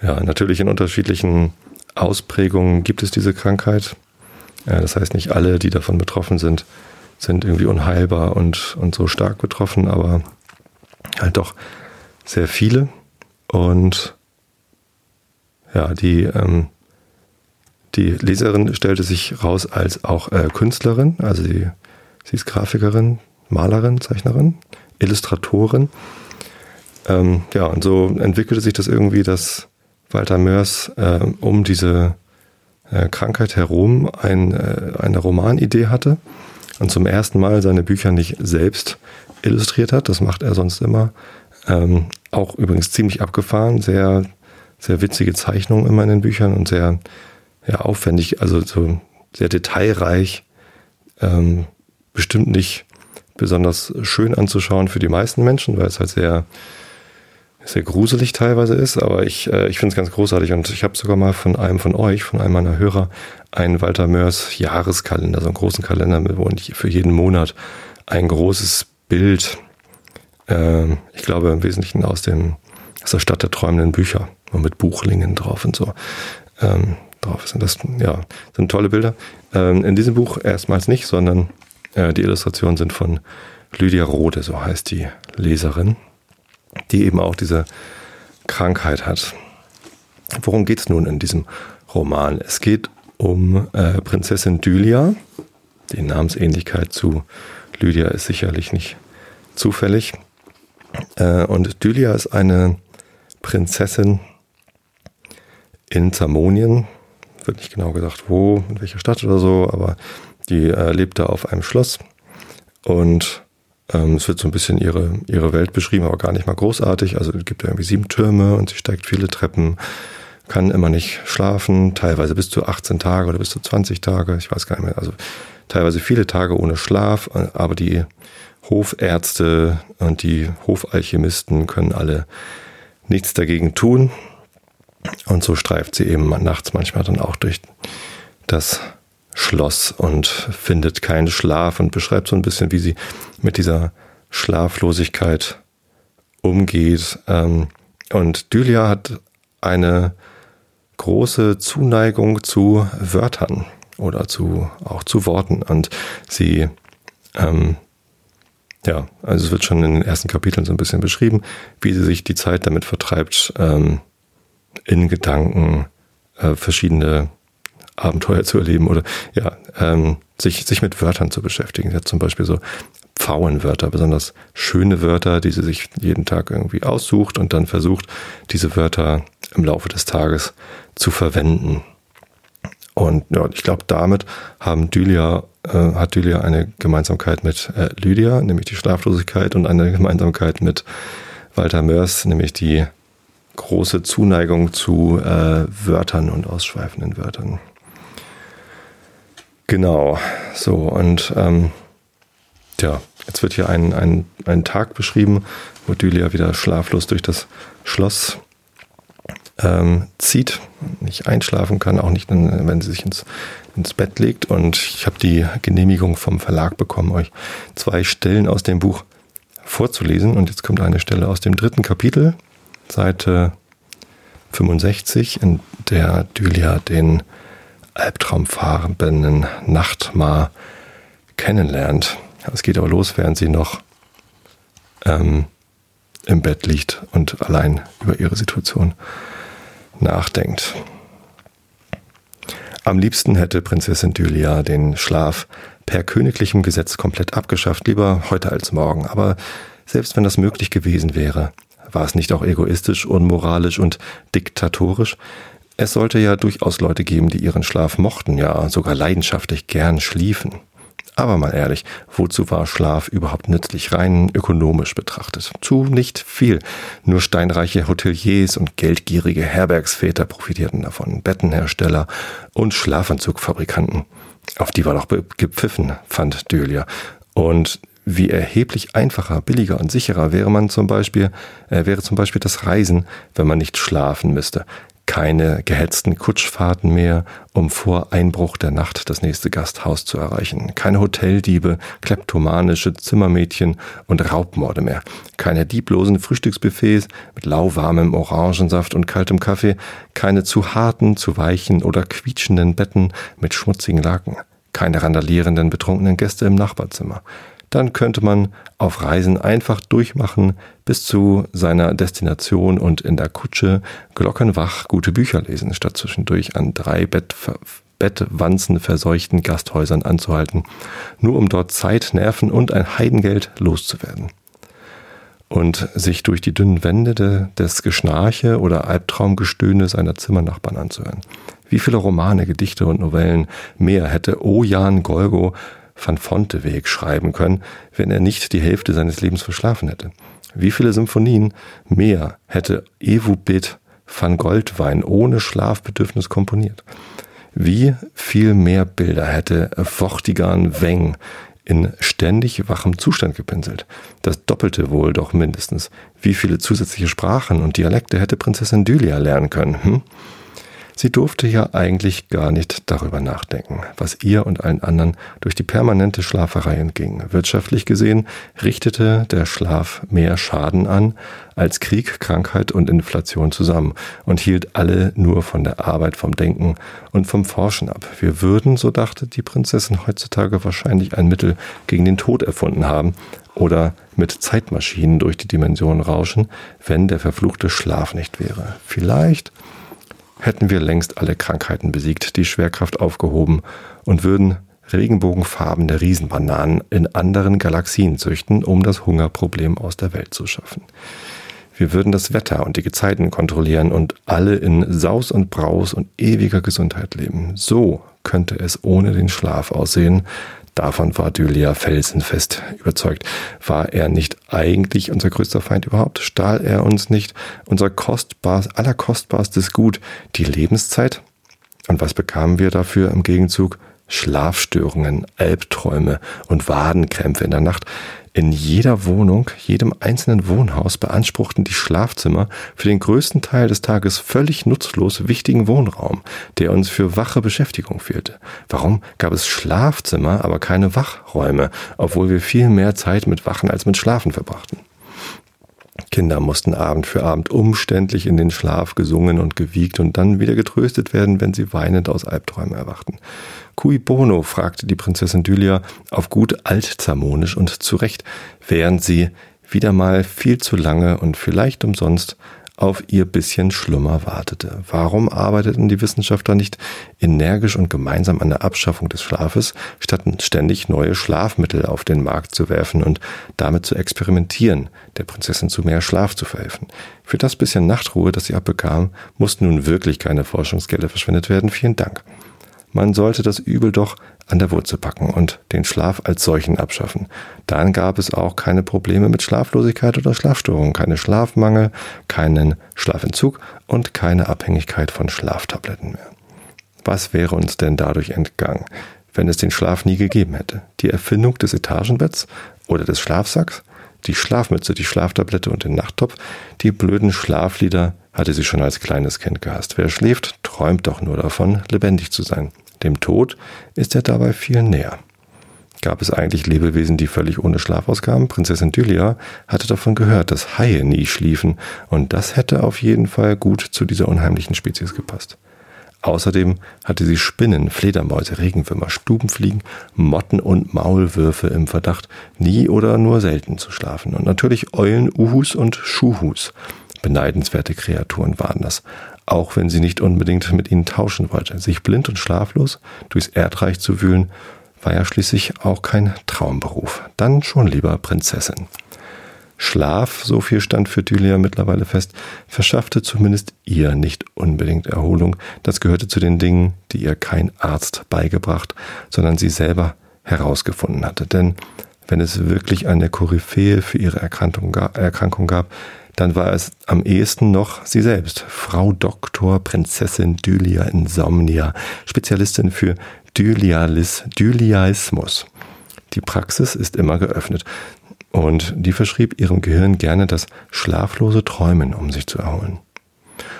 ja natürlich in unterschiedlichen Ausprägungen gibt es diese Krankheit. Ja, das heißt, nicht alle, die davon betroffen sind, sind irgendwie unheilbar und, und so stark betroffen, aber halt doch sehr viele. Und ja, die, ähm, die Leserin stellte sich raus als auch äh, Künstlerin, also sie, sie ist Grafikerin, Malerin, Zeichnerin, Illustratorin. Ähm, ja, und so entwickelte sich das irgendwie, dass Walter Mörs äh, um diese äh, Krankheit herum ein, äh, eine Romanidee hatte und zum ersten Mal seine Bücher nicht selbst illustriert hat. Das macht er sonst immer. Ähm, auch übrigens ziemlich abgefahren, sehr, sehr witzige Zeichnungen immer in den Büchern und sehr ja, aufwendig, also so sehr detailreich. Ähm, bestimmt nicht besonders schön anzuschauen für die meisten Menschen, weil es halt sehr sehr gruselig teilweise ist, aber ich, äh, ich finde es ganz großartig und ich habe sogar mal von einem von euch, von einem meiner Hörer, einen Walter Mörs Jahreskalender, so einen großen Kalender, wo ich für jeden Monat ein großes Bild, äh, ich glaube im Wesentlichen aus dem aus der Stadt der träumenden Bücher, mit Buchlingen drauf und so. Ähm, drauf sind das, ja, sind tolle Bilder. Ähm, in diesem Buch erstmals nicht, sondern äh, die Illustrationen sind von Lydia Rode, so heißt die Leserin die eben auch diese Krankheit hat. Worum geht es nun in diesem Roman? Es geht um äh, Prinzessin Dylia. Die Namensähnlichkeit zu Lydia ist sicherlich nicht zufällig. Äh, und Dylia ist eine Prinzessin in Zamonien. Wird nicht genau gesagt, wo, in welcher Stadt oder so, aber die äh, lebt da auf einem Schloss und ähm, es wird so ein bisschen ihre, ihre Welt beschrieben, aber gar nicht mal großartig. Also es gibt irgendwie sieben Türme und sie steigt viele Treppen, kann immer nicht schlafen, teilweise bis zu 18 Tage oder bis zu 20 Tage, ich weiß gar nicht mehr. Also teilweise viele Tage ohne Schlaf, aber die Hofärzte und die Hofalchemisten können alle nichts dagegen tun. Und so streift sie eben nachts manchmal dann auch durch das Schloss und findet keinen Schlaf und beschreibt so ein bisschen, wie sie mit dieser Schlaflosigkeit umgeht. Ähm, und Dylia hat eine große Zuneigung zu Wörtern oder zu auch zu Worten und sie ähm, ja, also es wird schon in den ersten Kapiteln so ein bisschen beschrieben, wie sie sich die Zeit damit vertreibt, ähm, in Gedanken äh, verschiedene Abenteuer zu erleben oder ja, ähm, sich, sich mit Wörtern zu beschäftigen. Hat zum Beispiel so Pfauenwörter, besonders schöne Wörter, die sie sich jeden Tag irgendwie aussucht und dann versucht, diese Wörter im Laufe des Tages zu verwenden. Und ja, ich glaube, damit haben Dylia, äh, hat Dylia eine Gemeinsamkeit mit äh, Lydia, nämlich die Schlaflosigkeit, und eine Gemeinsamkeit mit Walter Mörs, nämlich die große Zuneigung zu äh, Wörtern und ausschweifenden Wörtern. Genau, so und ähm, ja, jetzt wird hier ein, ein, ein Tag beschrieben, wo Dylia wieder schlaflos durch das Schloss ähm, zieht, nicht einschlafen kann, auch nicht, wenn sie sich ins, ins Bett legt. Und ich habe die Genehmigung vom Verlag bekommen, euch zwei Stellen aus dem Buch vorzulesen. Und jetzt kommt eine Stelle aus dem dritten Kapitel, Seite 65, in der Dylia den albtraumfarbenen Nachtmar kennenlernt. Es geht aber los, während sie noch ähm, im Bett liegt und allein über ihre Situation nachdenkt. Am liebsten hätte Prinzessin Dylia den Schlaf per königlichem Gesetz komplett abgeschafft, lieber heute als morgen. Aber selbst wenn das möglich gewesen wäre, war es nicht auch egoistisch, unmoralisch und diktatorisch, es sollte ja durchaus Leute geben, die ihren Schlaf mochten, ja sogar leidenschaftlich gern schliefen. Aber mal ehrlich, wozu war Schlaf überhaupt nützlich, rein ökonomisch betrachtet? Zu nicht viel. Nur steinreiche Hoteliers und geldgierige Herbergsväter profitierten davon, Bettenhersteller und Schlafanzugfabrikanten. Auf die war doch gepfiffen, fand Dölia. Und wie erheblich einfacher, billiger und sicherer wäre man zum Beispiel, äh, wäre zum Beispiel das Reisen, wenn man nicht schlafen müsste. Keine gehetzten Kutschfahrten mehr, um vor Einbruch der Nacht das nächste Gasthaus zu erreichen. Keine Hoteldiebe, kleptomanische Zimmermädchen und Raubmorde mehr. Keine dieblosen Frühstücksbuffets mit lauwarmem Orangensaft und kaltem Kaffee. Keine zu harten, zu weichen oder quietschenden Betten mit schmutzigen Laken. Keine randalierenden, betrunkenen Gäste im Nachbarzimmer dann könnte man auf Reisen einfach durchmachen bis zu seiner Destination und in der Kutsche glockenwach gute Bücher lesen, statt zwischendurch an drei Bett Bettwanzen verseuchten Gasthäusern anzuhalten, nur um dort Zeit, Nerven und ein Heidengeld loszuwerden. Und sich durch die dünnen Wände de, des Geschnarche oder Albtraumgestöhne seiner Zimmernachbarn anzuhören. Wie viele Romane, Gedichte und Novellen mehr hätte Ojan Golgo van Fonteweg schreiben können, wenn er nicht die Hälfte seines Lebens verschlafen hätte? Wie viele Symphonien mehr hätte Evubit van Goldwein ohne Schlafbedürfnis komponiert? Wie viel mehr Bilder hätte Vortigan Weng in ständig wachem Zustand gepinselt? Das Doppelte wohl doch mindestens. Wie viele zusätzliche Sprachen und Dialekte hätte Prinzessin Dylia lernen können? Hm? Sie durfte ja eigentlich gar nicht darüber nachdenken, was ihr und allen anderen durch die permanente Schlaferei entging. Wirtschaftlich gesehen richtete der Schlaf mehr Schaden an als Krieg, Krankheit und Inflation zusammen und hielt alle nur von der Arbeit, vom Denken und vom Forschen ab. Wir würden, so dachte die Prinzessin heutzutage, wahrscheinlich ein Mittel gegen den Tod erfunden haben oder mit Zeitmaschinen durch die Dimensionen rauschen, wenn der verfluchte Schlaf nicht wäre. Vielleicht hätten wir längst alle Krankheiten besiegt, die Schwerkraft aufgehoben und würden regenbogenfarbene Riesenbananen in anderen Galaxien züchten, um das Hungerproblem aus der Welt zu schaffen. Wir würden das Wetter und die Gezeiten kontrollieren und alle in Saus und Braus und ewiger Gesundheit leben. So könnte es ohne den Schlaf aussehen, Davon war Dylia felsenfest überzeugt. War er nicht eigentlich unser größter Feind überhaupt? Stahl er uns nicht unser kostbares, allerkostbarstes Gut, die Lebenszeit? Und was bekamen wir dafür im Gegenzug? Schlafstörungen, Albträume und Wadenkrämpfe in der Nacht. In jeder Wohnung, jedem einzelnen Wohnhaus beanspruchten die Schlafzimmer für den größten Teil des Tages völlig nutzlos wichtigen Wohnraum, der uns für wache Beschäftigung fehlte. Warum gab es Schlafzimmer, aber keine Wachräume, obwohl wir viel mehr Zeit mit Wachen als mit Schlafen verbrachten? Kinder mussten Abend für Abend umständlich in den Schlaf gesungen und gewiegt und dann wieder getröstet werden, wenn sie weinend aus Albträumen erwachten. Cui bono? fragte die Prinzessin Dylia auf gut altzermonisch und zurecht, während sie wieder mal viel zu lange und vielleicht umsonst auf ihr bisschen Schlummer wartete. Warum arbeiteten die Wissenschaftler nicht energisch und gemeinsam an der Abschaffung des Schlafes, statt ständig neue Schlafmittel auf den Markt zu werfen und damit zu experimentieren, der Prinzessin zu mehr Schlaf zu verhelfen? Für das bisschen Nachtruhe, das sie abbekam, mussten nun wirklich keine Forschungsgelder verschwendet werden. Vielen Dank. Man sollte das Übel doch an der Wurzel packen und den Schlaf als solchen abschaffen. Dann gab es auch keine Probleme mit Schlaflosigkeit oder Schlafstörungen, keine Schlafmangel, keinen Schlafentzug und keine Abhängigkeit von Schlaftabletten mehr. Was wäre uns denn dadurch entgangen, wenn es den Schlaf nie gegeben hätte? Die Erfindung des Etagenbetts oder des Schlafsacks? Die Schlafmütze, die Schlaftablette und den Nachttopf, die blöden Schlaflieder hatte sie schon als kleines Kind gehasst. Wer schläft, träumt doch nur davon, lebendig zu sein. Dem Tod ist er dabei viel näher. Gab es eigentlich Lebewesen, die völlig ohne Schlaf auskamen? Prinzessin Dylia hatte davon gehört, dass Haie nie schliefen, und das hätte auf jeden Fall gut zu dieser unheimlichen Spezies gepasst. Außerdem hatte sie Spinnen, Fledermäuse, Regenwürmer, Stubenfliegen, Motten und Maulwürfe im Verdacht, nie oder nur selten zu schlafen. Und natürlich Eulen, Uhus und Schuhus. Beneidenswerte Kreaturen waren das auch wenn sie nicht unbedingt mit ihnen tauschen wollte. Sich blind und schlaflos durchs Erdreich zu wühlen, war ja schließlich auch kein Traumberuf. Dann schon lieber Prinzessin. Schlaf, so viel stand für Dylia mittlerweile fest, verschaffte zumindest ihr nicht unbedingt Erholung. Das gehörte zu den Dingen, die ihr kein Arzt beigebracht, sondern sie selber herausgefunden hatte. Denn wenn es wirklich eine Koryphäe für ihre Erkrankung gab, dann war es am ehesten noch sie selbst, Frau Doktor Prinzessin Dylia Insomnia, Spezialistin für Dylialis, Dyliaismus. Die Praxis ist immer geöffnet. Und die verschrieb ihrem Gehirn gerne das schlaflose Träumen, um sich zu erholen.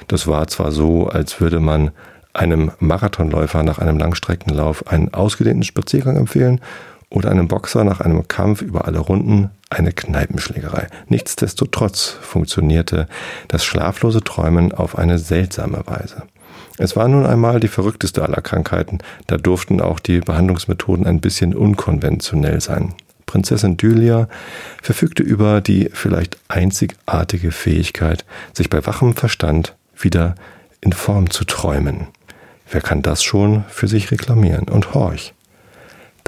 Das war zwar so, als würde man einem Marathonläufer nach einem Langstreckenlauf einen ausgedehnten Spaziergang empfehlen oder einem Boxer nach einem Kampf über alle Runden eine Kneipenschlägerei. Nichtsdestotrotz funktionierte das schlaflose Träumen auf eine seltsame Weise. Es war nun einmal die verrückteste aller Krankheiten, da durften auch die Behandlungsmethoden ein bisschen unkonventionell sein. Prinzessin Dylia verfügte über die vielleicht einzigartige Fähigkeit, sich bei wachem Verstand wieder in Form zu träumen. Wer kann das schon für sich reklamieren? Und horch,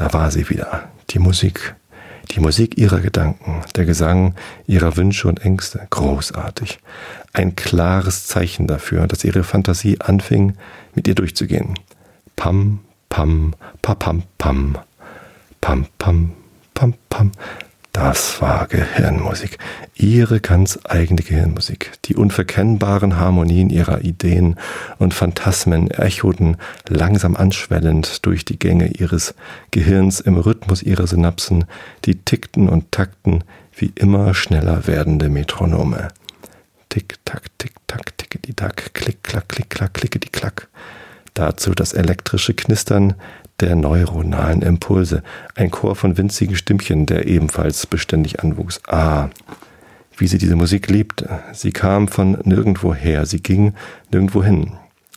da war sie wieder, die Musik, die Musik ihrer Gedanken, der Gesang ihrer Wünsche und Ängste, großartig. Ein klares Zeichen dafür, dass ihre Fantasie anfing, mit ihr durchzugehen. Pam, pam, pa, pam, pam, pam, pam, pam, pam. Das war Gehirnmusik. Ihre ganz eigene Gehirnmusik. Die unverkennbaren Harmonien ihrer Ideen und Phantasmen echoten langsam anschwellend durch die Gänge ihres Gehirns im Rhythmus ihrer Synapsen, die tickten und takten wie immer schneller werdende Metronome. Tick, tack, tick, tack, tickety tack, klick, klack, klick, klack, klickety klack. Dazu das elektrische Knistern der neuronalen Impulse, ein Chor von winzigen Stimmchen, der ebenfalls beständig anwuchs. Ah, wie sie diese Musik liebte. Sie kam von nirgendwo her, sie ging nirgendwo hin.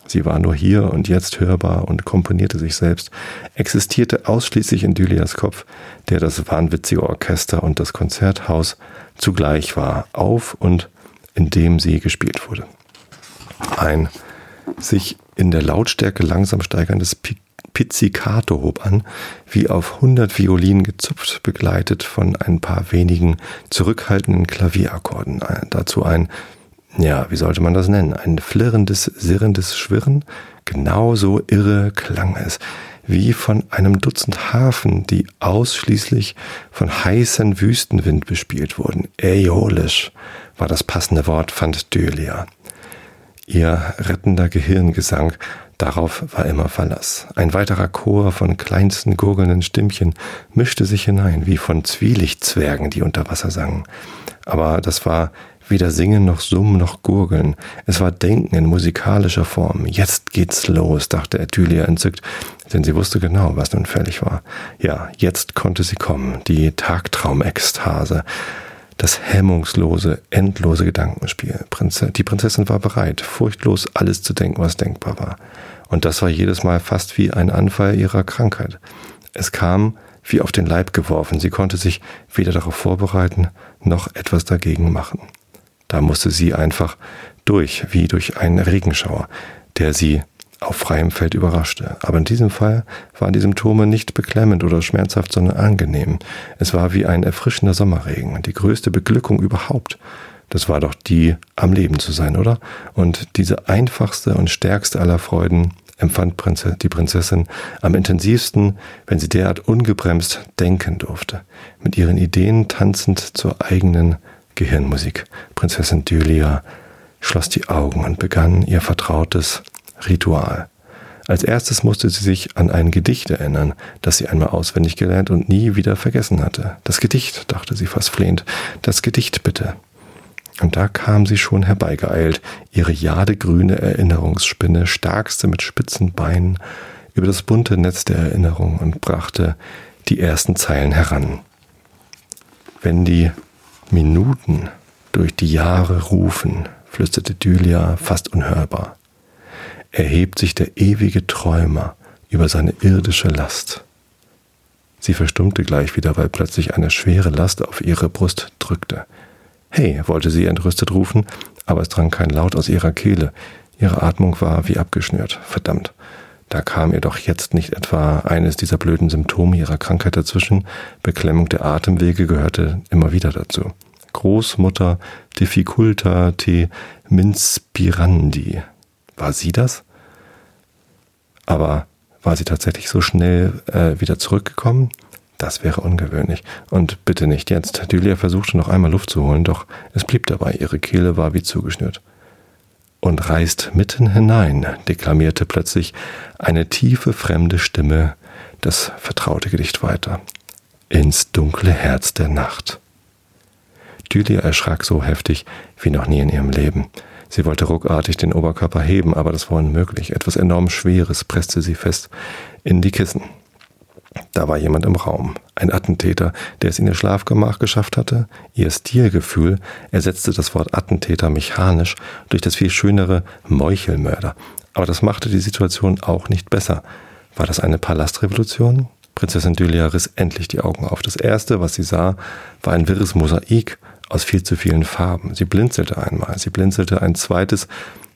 Sie war nur hier und jetzt hörbar und komponierte sich selbst, existierte ausschließlich in Dylias Kopf, der das wahnwitzige Orchester und das Konzerthaus zugleich war, auf und in dem sie gespielt wurde. Ein sich in der Lautstärke langsam steigerndes Pizzicato hob an, wie auf hundert Violinen gezupft, begleitet von ein paar wenigen zurückhaltenden Klavierakkorden. Dazu ein, ja, wie sollte man das nennen, ein flirrendes, sirrendes Schwirren. Genauso irre klang es, wie von einem Dutzend Hafen, die ausschließlich von heißen Wüstenwind bespielt wurden. Äolisch war das passende Wort, fand Dölia. Ihr rettender Gehirngesang Darauf war immer Verlass. Ein weiterer Chor von kleinsten gurgelnden Stimmchen mischte sich hinein, wie von Zwielichtzwergen, die unter Wasser sangen. Aber das war weder Singen noch Summen noch Gurgeln. Es war Denken in musikalischer Form. Jetzt geht's los, dachte Ethylia entzückt, denn sie wusste genau, was nun fällig war. Ja, jetzt konnte sie kommen, die Tagtraumekstase das hemmungslose, endlose Gedankenspiel. Die Prinzessin war bereit, furchtlos alles zu denken, was denkbar war. Und das war jedes Mal fast wie ein Anfall ihrer Krankheit. Es kam wie auf den Leib geworfen. Sie konnte sich weder darauf vorbereiten, noch etwas dagegen machen. Da musste sie einfach durch, wie durch einen Regenschauer, der sie auf freiem Feld überraschte. Aber in diesem Fall waren die Symptome nicht beklemmend oder schmerzhaft, sondern angenehm. Es war wie ein erfrischender Sommerregen, die größte Beglückung überhaupt. Das war doch die, am Leben zu sein, oder? Und diese einfachste und stärkste aller Freuden empfand die Prinzessin am intensivsten, wenn sie derart ungebremst denken durfte, mit ihren Ideen tanzend zur eigenen Gehirnmusik. Prinzessin Dylia schloss die Augen und begann ihr vertrautes Ritual. Als erstes musste sie sich an ein Gedicht erinnern, das sie einmal auswendig gelernt und nie wieder vergessen hatte. Das Gedicht, dachte sie fast flehend, das Gedicht bitte. Und da kam sie schon herbeigeeilt, ihre jadegrüne Erinnerungsspinne, starkste mit spitzen Beinen, über das bunte Netz der Erinnerung und brachte die ersten Zeilen heran. Wenn die Minuten durch die Jahre rufen, flüsterte Dylia fast unhörbar, erhebt sich der ewige Träumer über seine irdische Last. Sie verstummte gleich wieder, weil plötzlich eine schwere Last auf ihre Brust drückte. Hey, wollte sie entrüstet rufen, aber es drang kein Laut aus ihrer Kehle. Ihre Atmung war wie abgeschnürt. Verdammt. Da kam ihr doch jetzt nicht etwa eines dieser blöden Symptome ihrer Krankheit dazwischen. Beklemmung der Atemwege gehörte immer wieder dazu. Großmutter difficulta te minspirandi. War sie das? Aber war sie tatsächlich so schnell äh, wieder zurückgekommen? Das wäre ungewöhnlich. Und bitte nicht jetzt. Julia versuchte noch einmal Luft zu holen, doch es blieb dabei. Ihre Kehle war wie zugeschnürt. Und reißt mitten hinein, deklamierte plötzlich eine tiefe, fremde Stimme das vertraute Gedicht weiter. ins dunkle Herz der Nacht. Dylia erschrak so heftig wie noch nie in ihrem Leben. Sie wollte ruckartig den Oberkörper heben, aber das war unmöglich. Etwas enorm Schweres presste sie fest in die Kissen. Da war jemand im Raum, ein Attentäter, der es in ihr Schlafgemach geschafft hatte. Ihr Stilgefühl ersetzte das Wort Attentäter mechanisch durch das viel schönere Meuchelmörder. Aber das machte die Situation auch nicht besser. War das eine Palastrevolution? Prinzessin Dylia riss endlich die Augen auf. Das erste, was sie sah, war ein wirres Mosaik aus viel zu vielen Farben. Sie blinzelte einmal, sie blinzelte ein zweites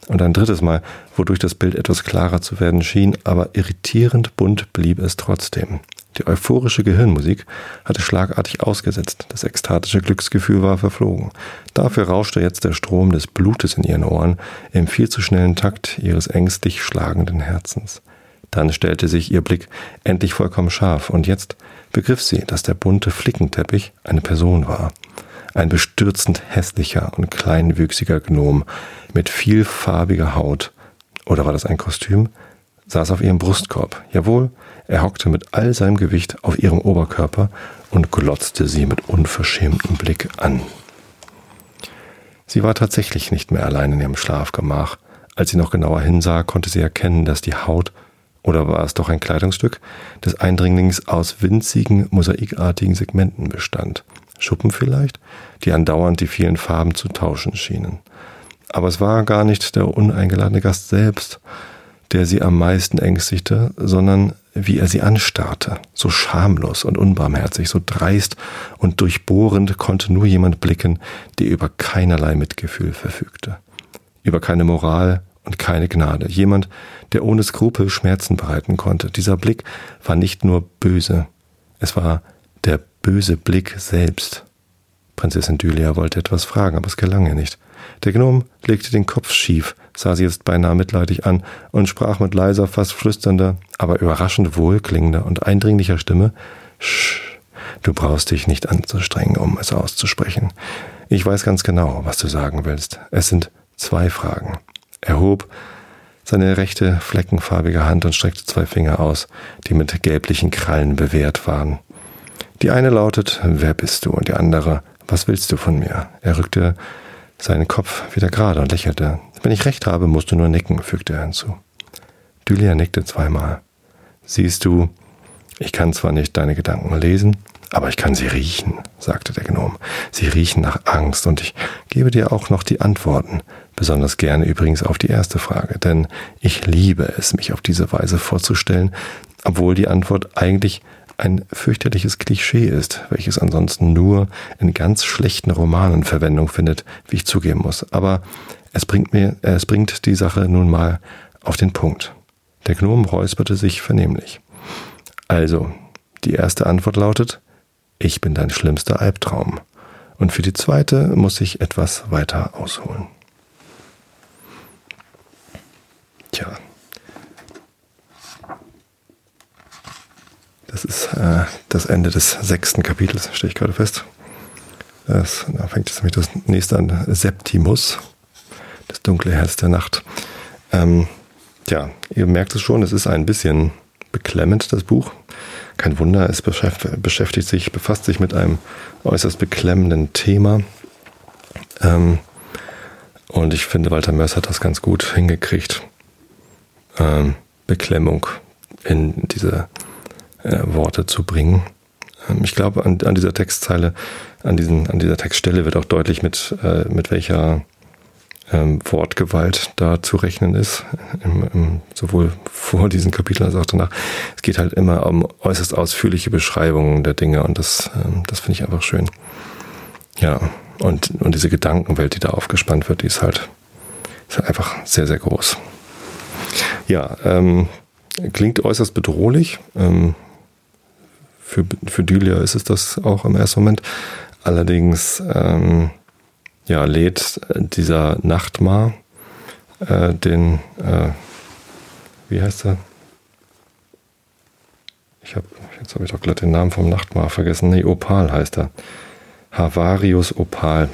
und ein drittes Mal, wodurch das Bild etwas klarer zu werden schien, aber irritierend bunt blieb es trotzdem. Die euphorische Gehirnmusik hatte schlagartig ausgesetzt, das ekstatische Glücksgefühl war verflogen. Dafür rauschte jetzt der Strom des Blutes in ihren Ohren im viel zu schnellen Takt ihres ängstlich schlagenden Herzens. Dann stellte sich ihr Blick endlich vollkommen scharf, und jetzt begriff sie, dass der bunte Flickenteppich eine Person war. Ein bestürzend hässlicher und kleinwüchsiger Gnom mit vielfarbiger Haut, oder war das ein Kostüm, saß auf ihrem Brustkorb. Jawohl, er hockte mit all seinem Gewicht auf ihrem Oberkörper und glotzte sie mit unverschämtem Blick an. Sie war tatsächlich nicht mehr allein in ihrem Schlafgemach. Als sie noch genauer hinsah, konnte sie erkennen, dass die Haut, oder war es doch ein Kleidungsstück, des Eindringlings aus winzigen, mosaikartigen Segmenten bestand. Schuppen vielleicht, die andauernd die vielen Farben zu tauschen schienen. Aber es war gar nicht der uneingeladene Gast selbst, der sie am meisten ängstigte, sondern wie er sie anstarrte, so schamlos und unbarmherzig, so dreist und durchbohrend konnte nur jemand blicken, der über keinerlei Mitgefühl verfügte, über keine Moral und keine Gnade, jemand, der ohne Skrupel Schmerzen bereiten konnte. Dieser Blick war nicht nur böse, es war der böse Blick selbst. Prinzessin Dylia wollte etwas fragen, aber es gelang ihr nicht. Der Gnom legte den Kopf schief, sah sie jetzt beinahe mitleidig an und sprach mit leiser, fast flüsternder, aber überraschend wohlklingender und eindringlicher Stimme Sch, du brauchst dich nicht anzustrengen, um es auszusprechen. Ich weiß ganz genau, was du sagen willst. Es sind zwei Fragen. Er hob seine rechte fleckenfarbige Hand und streckte zwei Finger aus, die mit gelblichen Krallen bewehrt waren. Die eine lautet, wer bist du? Und die andere, was willst du von mir? Er rückte seinen Kopf wieder gerade und lächelte. Wenn ich recht habe, musst du nur nicken, fügte er hinzu. Dylia nickte zweimal. Siehst du, ich kann zwar nicht deine Gedanken lesen, aber ich kann sie riechen, sagte der Gnom. Sie riechen nach Angst und ich gebe dir auch noch die Antworten, besonders gerne übrigens auf die erste Frage, denn ich liebe es, mich auf diese Weise vorzustellen, obwohl die Antwort eigentlich ein fürchterliches Klischee ist, welches ansonsten nur in ganz schlechten Romanen Verwendung findet, wie ich zugeben muss. Aber es bringt mir, es bringt die Sache nun mal auf den Punkt. Der Gnom räusperte sich vernehmlich. Also, die erste Antwort lautet, ich bin dein schlimmster Albtraum. Und für die zweite muss ich etwas weiter ausholen. Tja, Das ist äh, das Ende des sechsten Kapitels, stelle ich gerade fest. Das, da fängt jetzt nämlich das nächste an. Septimus, das dunkle Herz der Nacht. Ähm, ja, ihr merkt es schon, es ist ein bisschen beklemmend, das Buch. Kein Wunder, es beschäftigt sich, befasst sich mit einem äußerst beklemmenden Thema. Ähm, und ich finde, Walter Mörs hat das ganz gut hingekriegt. Ähm, Beklemmung in diese äh, Worte zu bringen. Ähm, ich glaube, an, an, dieser Textzeile, an, diesen, an dieser Textstelle wird auch deutlich, mit, äh, mit welcher ähm, Wortgewalt da zu rechnen ist, im, im, sowohl vor diesem Kapitel als auch danach. Es geht halt immer um äußerst ausführliche Beschreibungen der Dinge und das, ähm, das finde ich einfach schön. Ja, und, und diese Gedankenwelt, die da aufgespannt wird, die ist halt, ist halt einfach sehr, sehr groß. Ja, ähm, klingt äußerst bedrohlich. Ähm, für, für Dylia ist es das auch im ersten Moment. Allerdings ähm, ja, lädt dieser Nachtmar äh, den, äh, wie heißt er? Ich habe, jetzt habe ich doch glatt den Namen vom Nachtmar vergessen. Nee, Opal heißt er. Havarius Opal.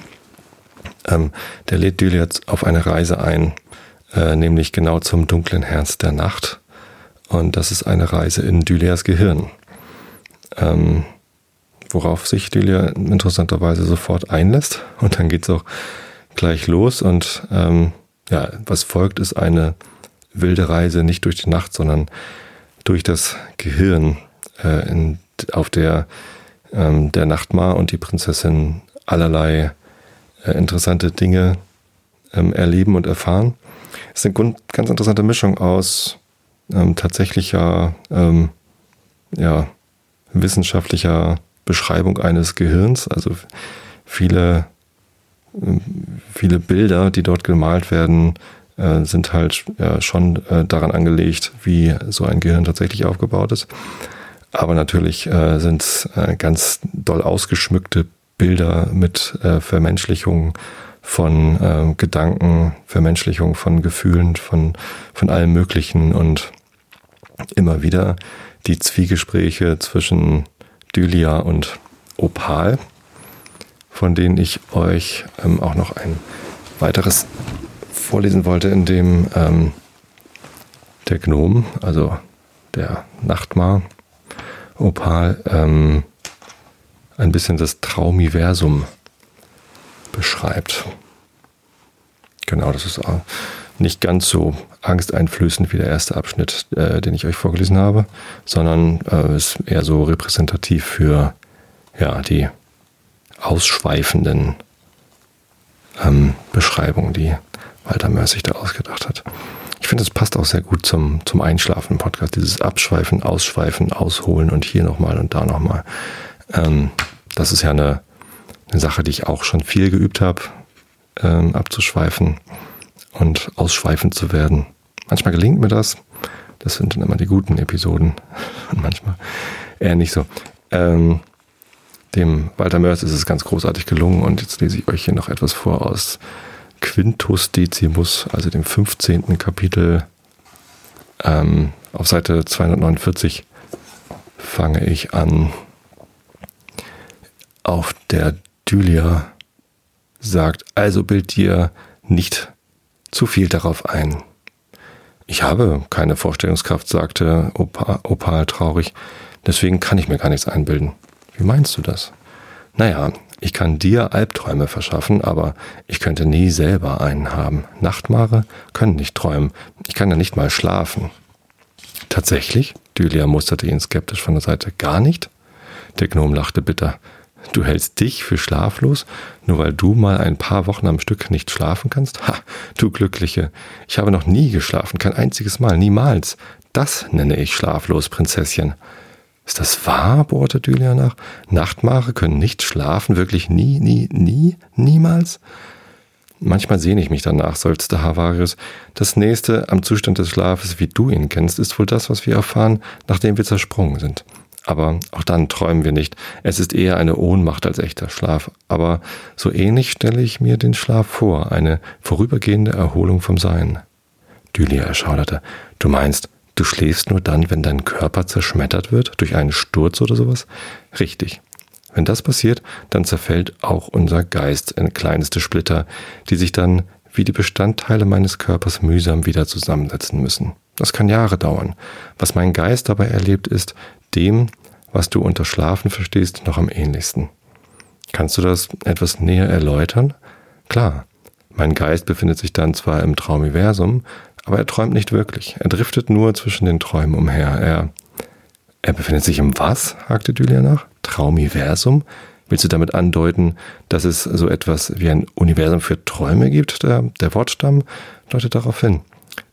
Ähm, der lädt Dylia auf eine Reise ein, äh, nämlich genau zum dunklen Herz der Nacht. Und das ist eine Reise in Dylias Gehirn. Ähm, worauf sich Delia interessanterweise sofort einlässt. Und dann geht es auch gleich los. Und ähm, ja, was folgt, ist eine wilde Reise nicht durch die Nacht, sondern durch das Gehirn, äh, in, auf der ähm, der Nachtmar und die Prinzessin allerlei äh, interessante Dinge ähm, erleben und erfahren. Es ist eine ganz interessante Mischung aus ähm, tatsächlicher, ähm, ja, wissenschaftlicher Beschreibung eines Gehirns, also viele, ähm, viele Bilder, die dort gemalt werden, äh, sind halt schon äh, daran angelegt, wie so ein Gehirn tatsächlich aufgebaut ist. Aber natürlich äh, sind es äh, ganz doll ausgeschmückte Bilder mit äh, Vermenschlichung von äh, Gedanken, Vermenschlichung von Gefühlen, von, von allem Möglichen und immer wieder die Zwiegespräche zwischen Dylia und Opal, von denen ich euch ähm, auch noch ein weiteres vorlesen wollte, in dem ähm, der Gnom, also der Nachtmar, Opal, ähm, ein bisschen das Traumiversum beschreibt. Genau, das ist auch nicht ganz so angsteinflößend wie der erste Abschnitt, äh, den ich euch vorgelesen habe, sondern äh, ist eher so repräsentativ für ja, die ausschweifenden ähm, Beschreibungen, die Walter Mörs sich da ausgedacht hat. Ich finde, es passt auch sehr gut zum, zum Einschlafen im Podcast, dieses Abschweifen, Ausschweifen, Ausholen und hier nochmal und da nochmal. Ähm, das ist ja eine, eine Sache, die ich auch schon viel geübt habe, ähm, abzuschweifen und ausschweifend zu werden. Manchmal gelingt mir das. Das sind dann immer die guten Episoden und manchmal eher nicht so. Ähm, dem Walter Mörs ist es ganz großartig gelungen und jetzt lese ich euch hier noch etwas vor aus Quintus Decimus, also dem 15. Kapitel. Ähm, auf Seite 249 fange ich an. Auf der Dylia sagt, also bild dir nicht zu viel darauf ein. Ich habe keine Vorstellungskraft, sagte Opal, traurig, deswegen kann ich mir gar nichts einbilden. Wie meinst du das? Naja, ich kann dir Albträume verschaffen, aber ich könnte nie selber einen haben. Nachtmare können nicht träumen. Ich kann ja nicht mal schlafen. Tatsächlich? Dylia musterte ihn skeptisch von der Seite. Gar nicht? Der Gnom lachte bitter. Du hältst dich für schlaflos, nur weil du mal ein paar Wochen am Stück nicht schlafen kannst? Ha, du Glückliche. Ich habe noch nie geschlafen, kein einziges Mal, niemals. Das nenne ich schlaflos, Prinzesschen. Ist das wahr? bohrte Dylia nach. Nachtmache können nicht schlafen, wirklich nie, nie, nie, niemals? Manchmal sehne ich mich danach, seufzte Havarius. Das nächste am Zustand des Schlafes, wie du ihn kennst, ist wohl das, was wir erfahren, nachdem wir zersprungen sind. Aber auch dann träumen wir nicht. Es ist eher eine Ohnmacht als echter Schlaf. Aber so ähnlich stelle ich mir den Schlaf vor, eine vorübergehende Erholung vom Sein. Dylia erschauderte. Du meinst, Du schläfst nur dann, wenn dein Körper zerschmettert wird durch einen Sturz oder sowas? Richtig. Wenn das passiert, dann zerfällt auch unser Geist in kleinste Splitter, die sich dann wie die Bestandteile meines Körpers mühsam wieder zusammensetzen müssen. Das kann Jahre dauern. Was mein Geist dabei erlebt, ist dem, was du unter Schlafen verstehst, noch am ähnlichsten. Kannst du das etwas näher erläutern? Klar. Mein Geist befindet sich dann zwar im Traumiversum, aber er träumt nicht wirklich. Er driftet nur zwischen den Träumen umher. Er, er befindet sich im was? hakte Dylia nach. Traumiversum? Willst du damit andeuten, dass es so etwas wie ein Universum für Träume gibt? Der, der Wortstamm deutet darauf hin.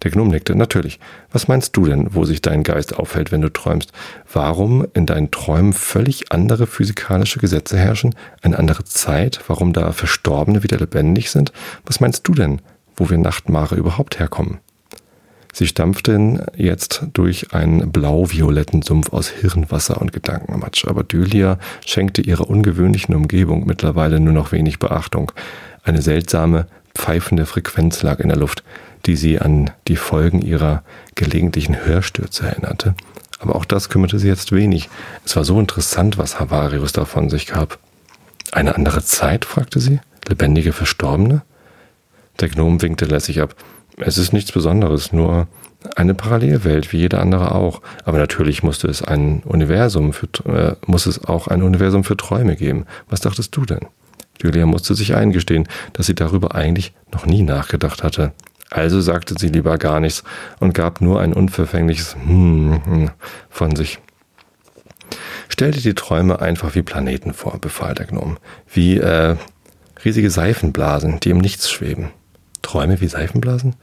Der Gnome nickte. Natürlich. Was meinst du denn, wo sich dein Geist aufhält, wenn du träumst? Warum in deinen Träumen völlig andere physikalische Gesetze herrschen? Eine andere Zeit? Warum da Verstorbene wieder lebendig sind? Was meinst du denn, wo wir Nachtmare überhaupt herkommen? Sie stampften jetzt durch einen blau-violetten Sumpf aus Hirnwasser und Gedankenmatsch, aber Dylia schenkte ihrer ungewöhnlichen Umgebung mittlerweile nur noch wenig Beachtung. Eine seltsame, pfeifende Frequenz lag in der Luft, die sie an die Folgen ihrer gelegentlichen Hörstürze erinnerte. Aber auch das kümmerte sie jetzt wenig. Es war so interessant, was Havarius davon sich gab. Eine andere Zeit? fragte sie. Lebendige Verstorbene? Der Gnom winkte lässig ab. Es ist nichts Besonderes, nur eine Parallelwelt wie jede andere auch. Aber natürlich musste es ein Universum für, äh, muss es auch ein Universum für Träume geben. Was dachtest du denn? Julia musste sich eingestehen, dass sie darüber eigentlich noch nie nachgedacht hatte. Also sagte sie lieber gar nichts und gab nur ein unverfängliches Hm, von sich. Stell dir die Träume einfach wie Planeten vor, befahl der Gnome. Wie äh, riesige Seifenblasen, die im Nichts schweben. Träume wie Seifenblasen?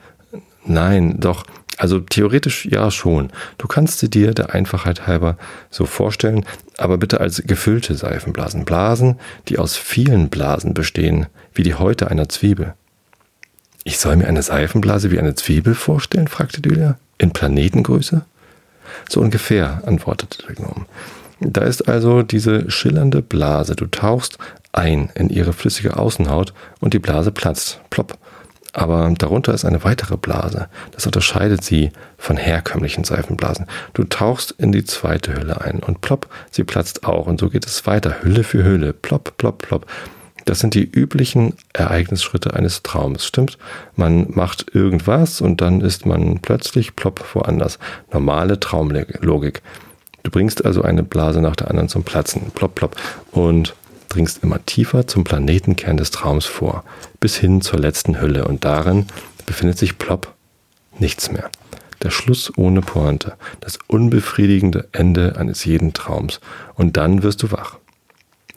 Nein, doch. Also theoretisch ja schon. Du kannst sie dir der Einfachheit halber so vorstellen, aber bitte als gefüllte Seifenblasen. Blasen, die aus vielen Blasen bestehen, wie die Häute einer Zwiebel. Ich soll mir eine Seifenblase wie eine Zwiebel vorstellen? fragte Julia. In Planetengröße? So ungefähr, antwortete der Gnome. Da ist also diese schillernde Blase. Du tauchst ein in ihre flüssige Außenhaut und die Blase platzt. Plopp. Aber darunter ist eine weitere Blase. Das unterscheidet sie von herkömmlichen Seifenblasen. Du tauchst in die zweite Hülle ein und plopp, sie platzt auch. Und so geht es weiter, Hülle für Hülle. Plopp, plopp, plopp. Das sind die üblichen Ereignisschritte eines Traums. Stimmt? Man macht irgendwas und dann ist man plötzlich plopp woanders. Normale Traumlogik. Du bringst also eine Blase nach der anderen zum Platzen. Plopp, plopp. Und dringst immer tiefer zum Planetenkern des Traums vor, bis hin zur letzten Hülle und darin befindet sich plopp nichts mehr. Der Schluss ohne Pointe, das unbefriedigende Ende eines jeden Traums. Und dann wirst du wach.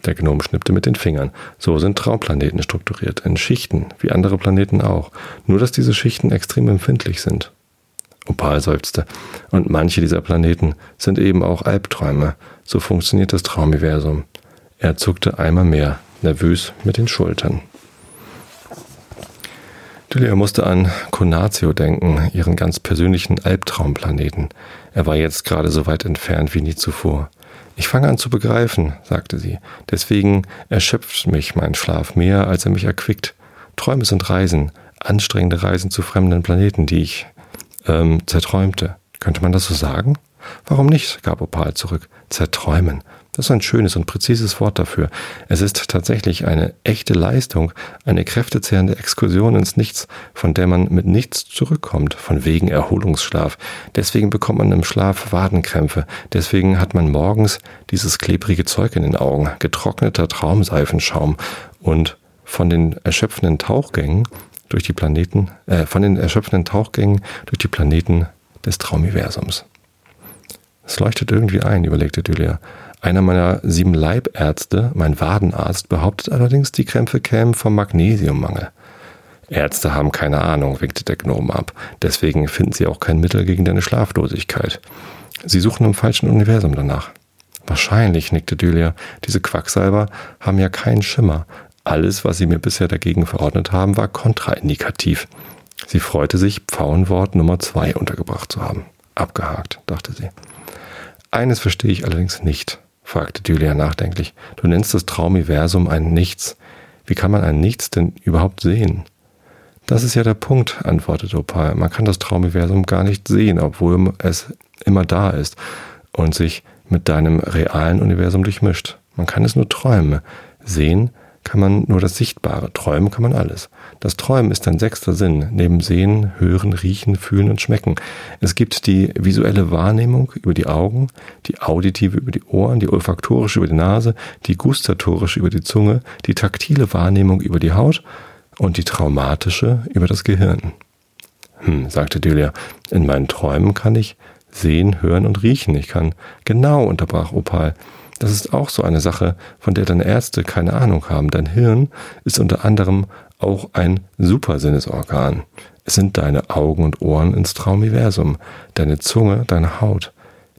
Der Gnom schnippte mit den Fingern. So sind Traumplaneten strukturiert, in Schichten, wie andere Planeten auch. Nur, dass diese Schichten extrem empfindlich sind. Opal seufzte. Und manche dieser Planeten sind eben auch Albträume. So funktioniert das Traumuniversum. Er zuckte einmal mehr, nervös mit den Schultern. Julia musste an Conatio denken, ihren ganz persönlichen Albtraumplaneten. Er war jetzt gerade so weit entfernt wie nie zuvor. Ich fange an zu begreifen, sagte sie. Deswegen erschöpft mich mein Schlaf mehr, als er mich erquickt. Träume sind Reisen, anstrengende Reisen zu fremden Planeten, die ich ähm, zerträumte. Könnte man das so sagen? Warum nicht? gab Opal zurück. Zerträumen. Das ist ein schönes und präzises Wort dafür. Es ist tatsächlich eine echte Leistung, eine kräftezehrende Exkursion ins Nichts, von der man mit nichts zurückkommt, von wegen Erholungsschlaf. Deswegen bekommt man im Schlaf Wadenkrämpfe. Deswegen hat man morgens dieses klebrige Zeug in den Augen, getrockneter Traumseifenschaum und von den erschöpfenden Tauchgängen durch die Planeten, äh, von den erschöpfenden Tauchgängen durch die Planeten des Traumiversums. Es leuchtet irgendwie ein, überlegte Julia. Einer meiner sieben Leibärzte, mein Wadenarzt, behauptet allerdings, die Krämpfe kämen vom Magnesiummangel. Ärzte haben keine Ahnung, winkte der Gnome ab. Deswegen finden sie auch kein Mittel gegen deine Schlaflosigkeit. Sie suchen im falschen Universum danach. Wahrscheinlich, nickte Julia. Diese Quacksalber haben ja keinen Schimmer. Alles, was sie mir bisher dagegen verordnet haben, war kontraindikativ. Sie freute sich, Pfauenwort Nummer zwei untergebracht zu haben. Abgehakt, dachte sie. Eines verstehe ich allerdings nicht fragte Julia nachdenklich. Du nennst das Traumiversum ein Nichts. Wie kann man ein Nichts denn überhaupt sehen? Das ist ja der Punkt, antwortete Opal. Man kann das Traumiversum gar nicht sehen, obwohl es immer da ist und sich mit deinem realen Universum durchmischt. Man kann es nur träumen. Sehen kann man nur das Sichtbare, träumen kann man alles. Das Träumen ist ein sechster Sinn, neben Sehen, Hören, Riechen, Fühlen und Schmecken. Es gibt die visuelle Wahrnehmung über die Augen, die auditive über die Ohren, die olfaktorische über die Nase, die gustatorische über die Zunge, die taktile Wahrnehmung über die Haut und die traumatische über das Gehirn. Hm, sagte Delia, in meinen Träumen kann ich sehen, hören und riechen. Ich kann genau, unterbrach Opal. Das ist auch so eine Sache, von der deine Ärzte keine Ahnung haben. Dein Hirn ist unter anderem auch ein Supersinnesorgan. Es sind deine Augen und Ohren ins Traumiversum, deine Zunge, deine Haut.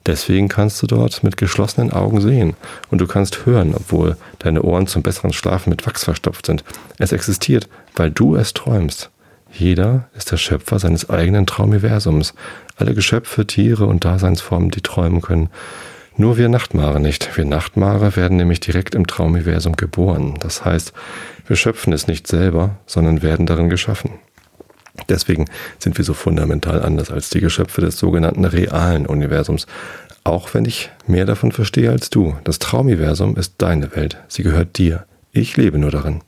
Deswegen kannst du dort mit geschlossenen Augen sehen und du kannst hören, obwohl deine Ohren zum besseren Schlafen mit Wachs verstopft sind. Es existiert, weil du es träumst. Jeder ist der Schöpfer seines eigenen Traumiversums. Alle Geschöpfe, Tiere und Daseinsformen, die träumen können, nur wir Nachtmare nicht. Wir Nachtmare werden nämlich direkt im Traumuniversum geboren. Das heißt, wir schöpfen es nicht selber, sondern werden darin geschaffen. Deswegen sind wir so fundamental anders als die Geschöpfe des sogenannten realen Universums. Auch wenn ich mehr davon verstehe als du. Das Traumuniversum ist deine Welt. Sie gehört dir. Ich lebe nur darin.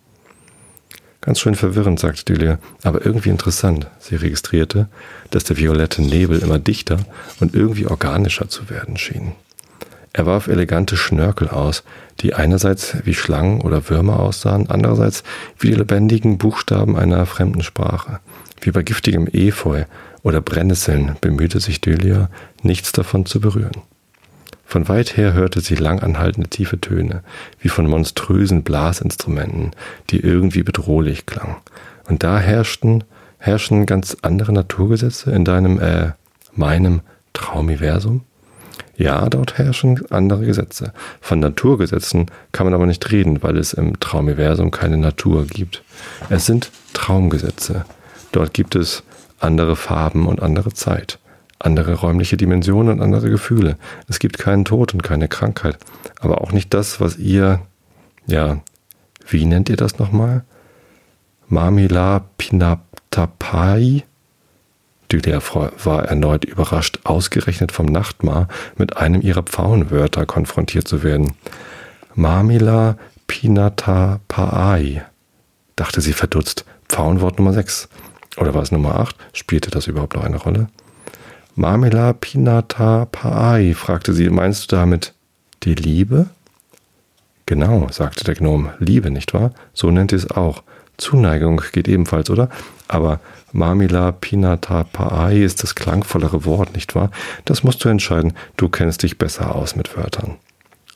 Ganz schön verwirrend, sagte Delia, aber irgendwie interessant. Sie registrierte, dass der violette Nebel immer dichter und irgendwie organischer zu werden schien. Er warf elegante Schnörkel aus, die einerseits wie Schlangen oder Würmer aussahen, andererseits wie die lebendigen Buchstaben einer fremden Sprache. Wie bei giftigem Efeu oder Brennnesseln bemühte sich Delia, nichts davon zu berühren. Von weit her hörte sie lang anhaltende tiefe Töne, wie von monströsen Blasinstrumenten, die irgendwie bedrohlich klangen. Und da herrschten, herrschen ganz andere Naturgesetze in deinem, äh, meinem Traumiversum? Ja, dort herrschen andere Gesetze. Von Naturgesetzen kann man aber nicht reden, weil es im Traumiversum keine Natur gibt. Es sind Traumgesetze. Dort gibt es andere Farben und andere Zeit andere räumliche Dimensionen und andere Gefühle. Es gibt keinen Tod und keine Krankheit, aber auch nicht das, was ihr, ja, wie nennt ihr das nochmal? Mamila Pinaptapai? Dylia war erneut überrascht, ausgerechnet vom Nachtmar mit einem ihrer Pfauenwörter konfrontiert zu werden. Mamila Pinatapai, dachte sie verdutzt. Pfauenwort Nummer 6. Oder war es Nummer 8? Spielte das überhaupt noch eine Rolle? Mamela Pinata Paai, fragte sie, meinst du damit die Liebe? Genau, sagte der Gnom, Liebe, nicht wahr? So nennt ihr es auch. Zuneigung geht ebenfalls, oder? Aber Mamila Pinata Paai ist das klangvollere Wort, nicht wahr? Das musst du entscheiden. Du kennst dich besser aus mit Wörtern.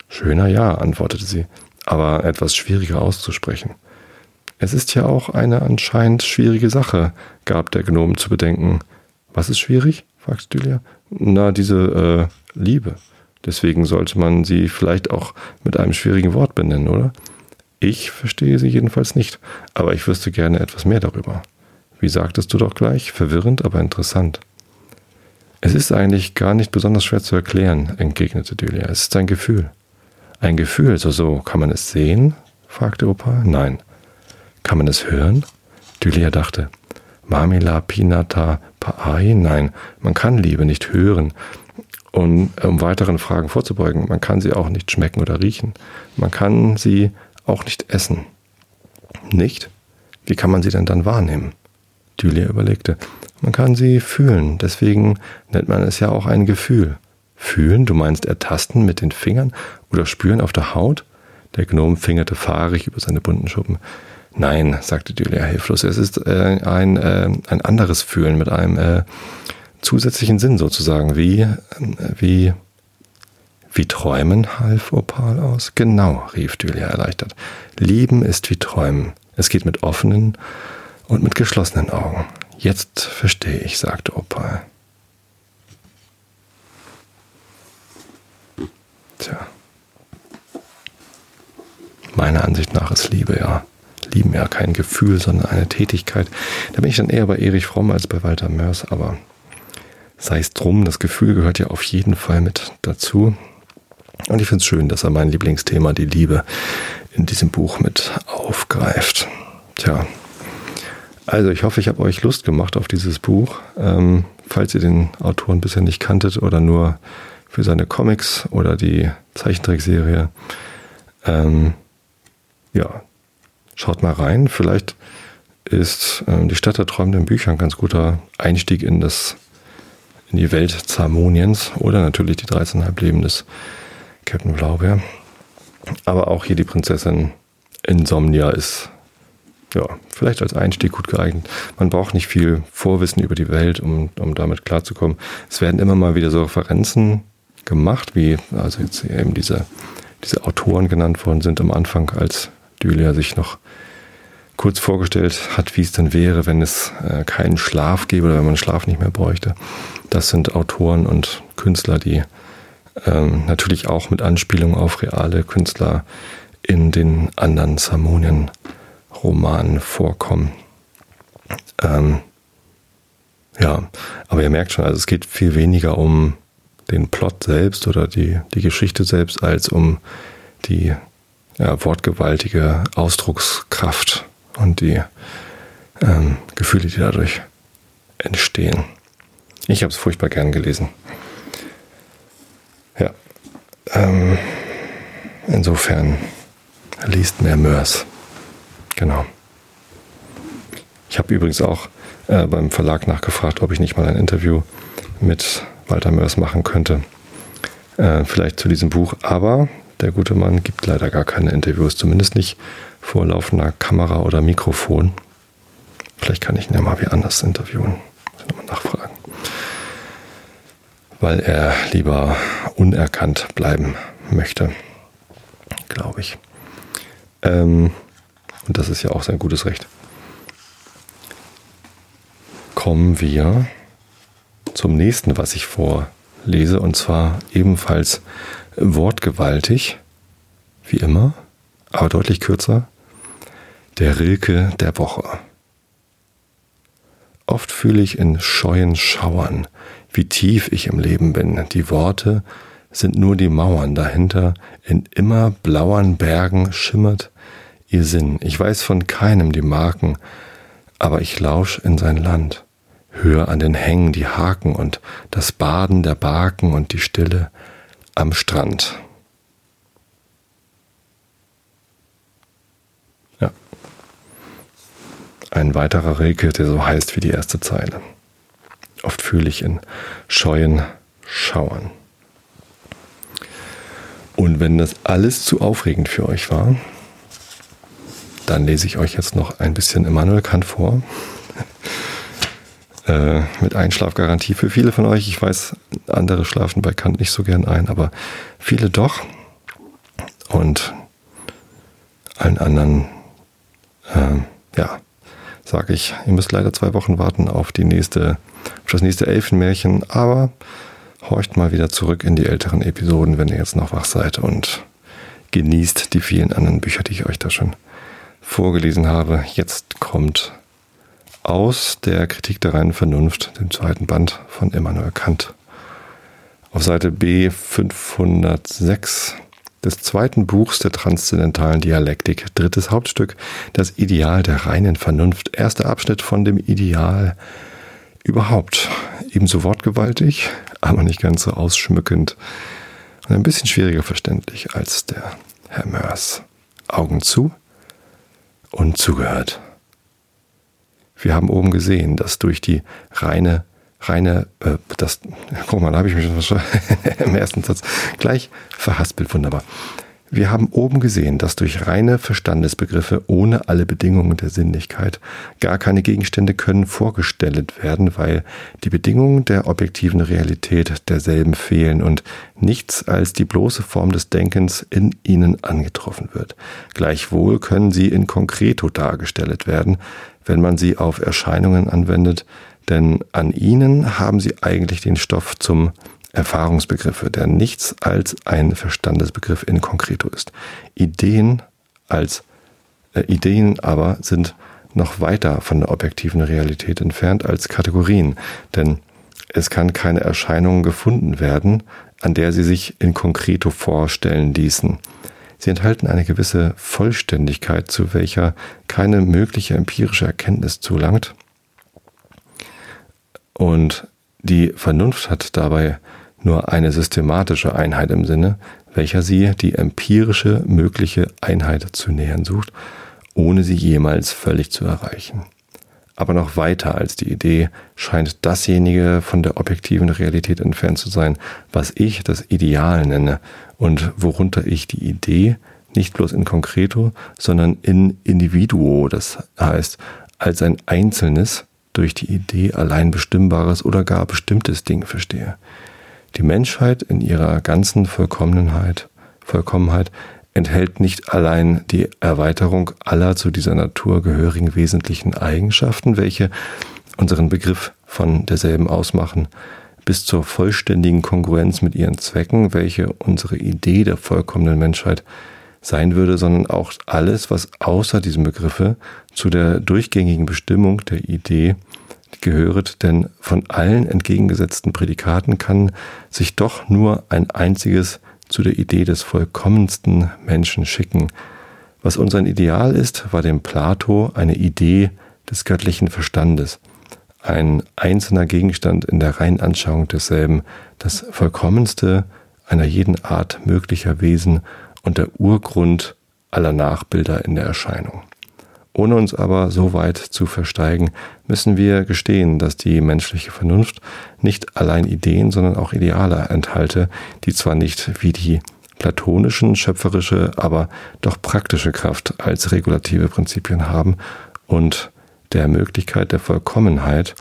Schöner ja, antwortete sie, aber etwas schwieriger auszusprechen. Es ist ja auch eine anscheinend schwierige Sache, gab der Gnom zu bedenken. Was ist schwierig? fragte Julia. Na, diese äh, Liebe. Deswegen sollte man sie vielleicht auch mit einem schwierigen Wort benennen, oder? Ich verstehe sie jedenfalls nicht, aber ich wüsste gerne etwas mehr darüber. Wie sagtest du doch gleich? Verwirrend, aber interessant. Es ist eigentlich gar nicht besonders schwer zu erklären, entgegnete Julia. Es ist ein Gefühl. Ein Gefühl, so so. Kann man es sehen? fragte Opa. Nein. Kann man es hören? Julia dachte. Mamila Pinata Paai? Nein, man kann Liebe nicht hören. Und um weiteren Fragen vorzubeugen, man kann sie auch nicht schmecken oder riechen. Man kann sie auch nicht essen. Nicht? Wie kann man sie denn dann wahrnehmen? Julia überlegte. Man kann sie fühlen, deswegen nennt man es ja auch ein Gefühl. Fühlen? Du meinst ertasten mit den Fingern oder spüren auf der Haut? Der Gnom fingerte fahrig über seine bunten Schuppen. Nein, sagte Julia hilflos. Es ist äh, ein, äh, ein anderes Fühlen mit einem äh, zusätzlichen Sinn sozusagen. Wie, äh, wie, wie träumen, half Opal aus. Genau, rief Julia erleichtert. Lieben ist wie träumen. Es geht mit offenen und mit geschlossenen Augen. Jetzt verstehe ich, sagte Opal. Tja. Meiner Ansicht nach ist Liebe, ja. Lieben ja kein Gefühl, sondern eine Tätigkeit. Da bin ich dann eher bei Erich Fromm als bei Walter Mörs, aber sei es drum, das Gefühl gehört ja auf jeden Fall mit dazu. Und ich finde es schön, dass er mein Lieblingsthema, die Liebe, in diesem Buch mit aufgreift. Tja, also ich hoffe, ich habe euch Lust gemacht auf dieses Buch. Ähm, falls ihr den Autoren bisher nicht kanntet oder nur für seine Comics oder die Zeichentrickserie. Ähm, ja, Schaut mal rein. Vielleicht ist äh, die Stadt der träumenden Bücher ein ganz guter Einstieg in das in die Welt Zarmoniens oder natürlich die 13,5 Leben des Captain Blaubeer. Aber auch hier die Prinzessin Insomnia ist ja, vielleicht als Einstieg gut geeignet. Man braucht nicht viel Vorwissen über die Welt, um, um damit klarzukommen. Es werden immer mal wieder so Referenzen gemacht, wie also jetzt eben diese, diese Autoren genannt worden sind am Anfang, als Dylia sich noch kurz vorgestellt hat, wie es denn wäre, wenn es äh, keinen Schlaf gäbe oder wenn man Schlaf nicht mehr bräuchte. Das sind Autoren und Künstler, die ähm, natürlich auch mit Anspielung auf reale Künstler in den anderen Samonien-Romanen vorkommen. Ähm, ja, aber ihr merkt schon, also es geht viel weniger um den Plot selbst oder die, die Geschichte selbst, als um die ja, wortgewaltige Ausdruckskraft und die ähm, Gefühle, die dadurch entstehen. Ich habe es furchtbar gern gelesen. Ähm, insofern liest mehr Mörs. Genau. Ich habe übrigens auch äh, beim Verlag nachgefragt, ob ich nicht mal ein Interview mit Walter Mörs machen könnte. Äh, vielleicht zu diesem Buch. Aber der gute Mann gibt leider gar keine Interviews, zumindest nicht vor laufender Kamera oder Mikrofon. Vielleicht kann ich ihn ja mal wie anders interviewen. Muss ich nochmal nachfragen. Weil er lieber unerkannt bleiben möchte, glaube ich. Ähm, und das ist ja auch sein gutes Recht. Kommen wir zum nächsten, was ich vorlese, und zwar ebenfalls wortgewaltig, wie immer, aber deutlich kürzer. Der Rilke der Woche. Oft fühle ich in scheuen Schauern, wie tief ich im Leben bin. Die Worte sind nur die Mauern dahinter. In immer blauern Bergen schimmert ihr Sinn. Ich weiß von keinem die Marken, aber ich lausch in sein Land. Hör an den Hängen die Haken und das Baden der Barken und die Stille am Strand. Ein weiterer der so heißt wie die erste Zeile. Oft fühle ich in scheuen Schauern. Und wenn das alles zu aufregend für euch war, dann lese ich euch jetzt noch ein bisschen Immanuel Kant vor. äh, mit Einschlafgarantie für viele von euch. Ich weiß, andere schlafen bei Kant nicht so gern ein, aber viele doch. Und allen anderen, äh, ja, sage ich, ihr müsst leider zwei Wochen warten auf die nächste, auf das nächste Elfenmärchen, aber horcht mal wieder zurück in die älteren Episoden, wenn ihr jetzt noch wach seid und genießt die vielen anderen Bücher, die ich euch da schon vorgelesen habe. Jetzt kommt aus der Kritik der reinen Vernunft, dem zweiten Band von Immanuel Kant. Auf Seite B 506 des zweiten Buchs der transzendentalen Dialektik, drittes Hauptstück, das Ideal der reinen Vernunft, erster Abschnitt von dem Ideal überhaupt. Ebenso wortgewaltig, aber nicht ganz so ausschmückend und ein bisschen schwieriger verständlich als der Herr Mörs. Augen zu, und zugehört. Wir haben oben gesehen, dass durch die reine, reine, äh, das, guck mal, da habe ich mich schon im ersten Satz gleich verhaspelt, wunderbar. Wir haben oben gesehen, dass durch reine Verstandesbegriffe ohne alle Bedingungen der Sinnlichkeit gar keine Gegenstände können vorgestellt werden, weil die Bedingungen der objektiven Realität derselben fehlen und nichts als die bloße Form des Denkens in ihnen angetroffen wird. Gleichwohl können sie in concreto dargestellt werden, wenn man sie auf Erscheinungen anwendet, denn an ihnen haben sie eigentlich den Stoff zum Erfahrungsbegriffe, der nichts als ein Verstandesbegriff in concreto ist. Ideen als äh, Ideen aber sind noch weiter von der objektiven Realität entfernt als Kategorien, denn es kann keine Erscheinung gefunden werden, an der sie sich in concreto vorstellen ließen. Sie enthalten eine gewisse Vollständigkeit, zu welcher keine mögliche empirische Erkenntnis zulangt. Und die Vernunft hat dabei nur eine systematische Einheit im Sinne, welcher sie die empirische mögliche Einheit zu nähern sucht, ohne sie jemals völlig zu erreichen. Aber noch weiter als die Idee scheint dasjenige von der objektiven Realität entfernt zu sein, was ich das Ideal nenne und worunter ich die Idee nicht bloß in concreto, sondern in individuo, das heißt als ein einzelnes, durch die Idee allein bestimmbares oder gar bestimmtes Ding verstehe. Die Menschheit in ihrer ganzen Vollkommenheit, Vollkommenheit enthält nicht allein die Erweiterung aller zu dieser Natur gehörigen wesentlichen Eigenschaften, welche unseren Begriff von derselben ausmachen, bis zur vollständigen Kongruenz mit ihren Zwecken, welche unsere Idee der vollkommenen Menschheit sein würde, sondern auch alles, was außer diesem Begriffe zu der durchgängigen Bestimmung der Idee gehöret, denn von allen entgegengesetzten Prädikaten kann sich doch nur ein einziges zu der Idee des vollkommensten Menschen schicken. Was unser Ideal ist, war dem Plato eine Idee des göttlichen Verstandes, ein einzelner Gegenstand in der reinen Anschauung desselben, das vollkommenste einer jeden Art möglicher Wesen und der Urgrund aller Nachbilder in der Erscheinung. Ohne uns aber so weit zu versteigen, müssen wir gestehen, dass die menschliche Vernunft nicht allein Ideen, sondern auch Ideale enthalte, die zwar nicht wie die platonischen schöpferische, aber doch praktische Kraft als regulative Prinzipien haben und der Möglichkeit der Vollkommenheit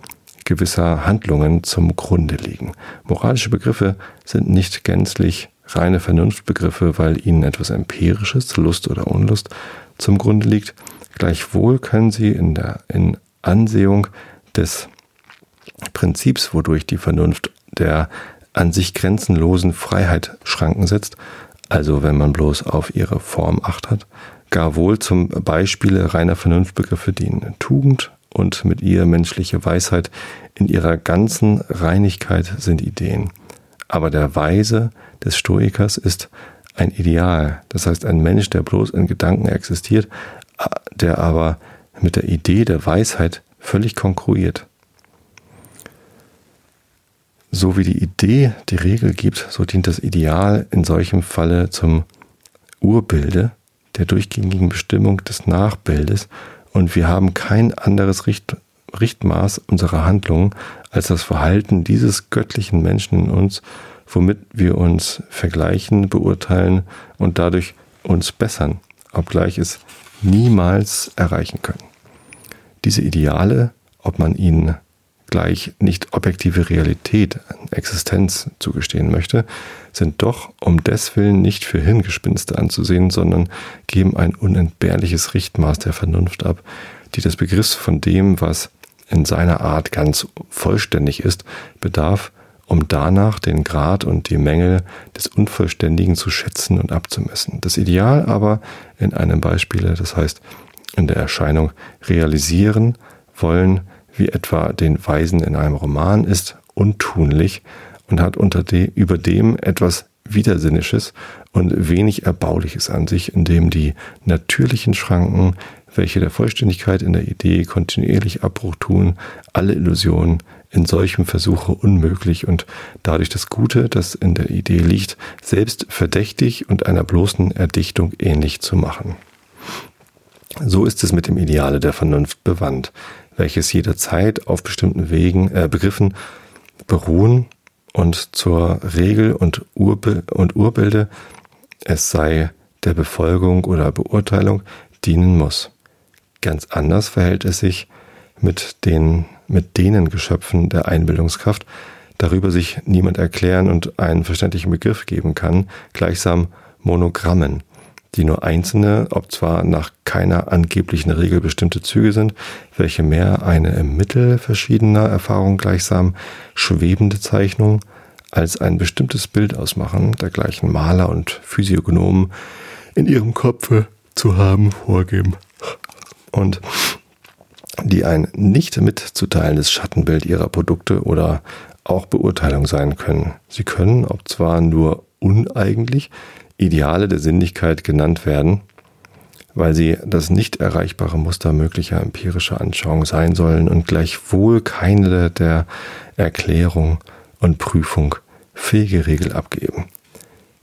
gewisser Handlungen zum Grunde liegen. Moralische Begriffe sind nicht gänzlich reine Vernunftbegriffe, weil ihnen etwas Empirisches, Lust oder Unlust, zum Grunde liegt. Gleichwohl können sie in der in Ansehung des Prinzips, wodurch die Vernunft der an sich grenzenlosen Freiheit Schranken setzt, also wenn man bloß auf ihre Form acht hat, gar wohl zum Beispiele reiner Vernunftbegriffe dienen. Tugend und mit ihr menschliche Weisheit in ihrer ganzen Reinigkeit sind Ideen. Aber der Weise des Stoikers ist ein Ideal, das heißt ein Mensch, der bloß in Gedanken existiert, der aber mit der Idee der Weisheit völlig konkurriert. So wie die Idee die Regel gibt, so dient das Ideal in solchem Falle zum Urbilde der durchgängigen Bestimmung des Nachbildes und wir haben kein anderes Richt Richtmaß unserer Handlungen als das Verhalten dieses göttlichen Menschen in uns, womit wir uns vergleichen, beurteilen und dadurch uns bessern, obgleich es niemals erreichen können. Diese Ideale, ob man ihnen gleich nicht objektive Realität, Existenz zugestehen möchte, sind doch um deswillen nicht für Hirngespinste anzusehen, sondern geben ein unentbehrliches Richtmaß der Vernunft ab, die des Begriffs von dem, was in seiner Art ganz vollständig ist, bedarf, um danach den Grad und die Mängel des Unvollständigen zu schätzen und abzumessen. Das Ideal aber in einem Beispiel, das heißt in der Erscheinung realisieren wollen, wie etwa den Weisen in einem Roman, ist untunlich und hat unter de, über dem etwas Widersinnisches und wenig Erbauliches an sich, indem die natürlichen Schranken, welche der Vollständigkeit in der Idee kontinuierlich Abbruch tun, alle Illusionen in solchem Versuche unmöglich und dadurch das Gute, das in der Idee liegt, selbst verdächtig und einer bloßen Erdichtung ähnlich zu machen. So ist es mit dem Ideale der Vernunft bewandt, welches jederzeit auf bestimmten Wegen, äh, Begriffen beruhen und zur Regel und, Urbe und Urbilde, es sei der Befolgung oder Beurteilung, dienen muss. Ganz anders verhält es sich mit den, mit denen Geschöpfen der Einbildungskraft, darüber sich niemand erklären und einen verständlichen Begriff geben kann, gleichsam Monogrammen, die nur einzelne, ob zwar nach keiner angeblichen Regel bestimmte Züge sind, welche mehr eine im Mittel verschiedener Erfahrungen gleichsam schwebende Zeichnung als ein bestimmtes Bild ausmachen, dergleichen Maler und Physiognomen in ihrem Kopfe zu haben vorgeben. Und die ein nicht mitzuteilendes Schattenbild ihrer Produkte oder auch Beurteilung sein können. Sie können, ob zwar nur uneigentlich, Ideale der Sinnlichkeit genannt werden, weil sie das nicht erreichbare Muster möglicher empirischer Anschauung sein sollen und gleichwohl keine der Erklärung und Prüfung fähige Regel abgeben.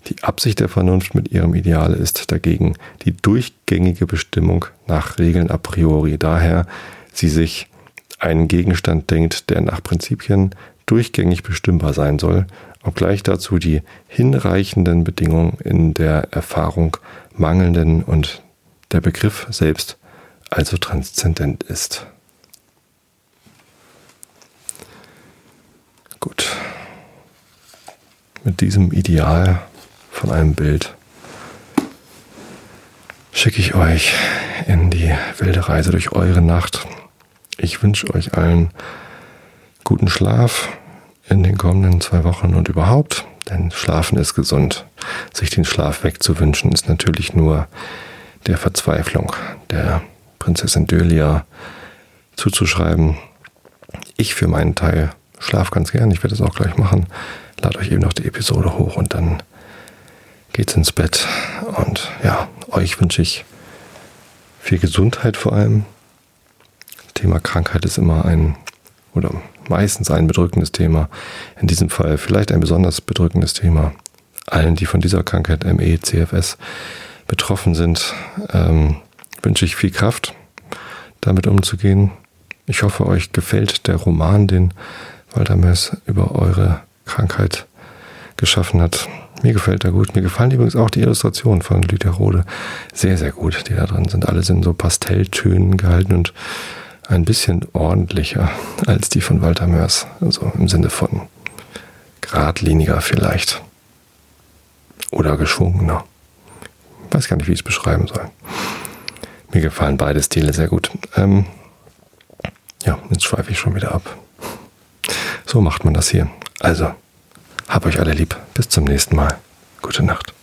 Die Absicht der Vernunft mit ihrem Ideal ist dagegen die durchgängige Bestimmung nach Regeln a priori, daher sie sich einen Gegenstand denkt, der nach Prinzipien durchgängig bestimmbar sein soll, obgleich dazu die hinreichenden Bedingungen in der Erfahrung mangelnden und der Begriff selbst also transzendent ist. Gut. Mit diesem Ideal von einem Bild schicke ich euch in die wilde Reise durch eure Nacht. Ich wünsche euch allen guten Schlaf in den kommenden zwei Wochen und überhaupt, denn Schlafen ist gesund. Sich den Schlaf wegzuwünschen ist natürlich nur der Verzweiflung der Prinzessin Dölia zuzuschreiben. Ich für meinen Teil schlaf ganz gern, ich werde es auch gleich machen. Lade euch eben noch die Episode hoch und dann geht's ins Bett. Und ja, euch wünsche ich viel Gesundheit vor allem. Thema Krankheit ist immer ein oder meistens ein bedrückendes Thema. In diesem Fall vielleicht ein besonders bedrückendes Thema. Allen, die von dieser Krankheit ME, CFS betroffen sind, ähm, wünsche ich viel Kraft damit umzugehen. Ich hoffe, euch gefällt der Roman, den Walter Mörs über eure Krankheit geschaffen hat. Mir gefällt er gut. Mir gefallen übrigens auch die Illustrationen von Lydia Rode sehr, sehr gut, die da drin sind. Alle sind so Pastelltönen gehalten und ein bisschen ordentlicher als die von Walter Mörs. Also im Sinne von geradliniger vielleicht. Oder geschwungener. Ich weiß gar nicht, wie ich es beschreiben soll. Mir gefallen beide Stile sehr gut. Ähm, ja, jetzt schweife ich schon wieder ab. So macht man das hier. Also, hab euch alle lieb. Bis zum nächsten Mal. Gute Nacht.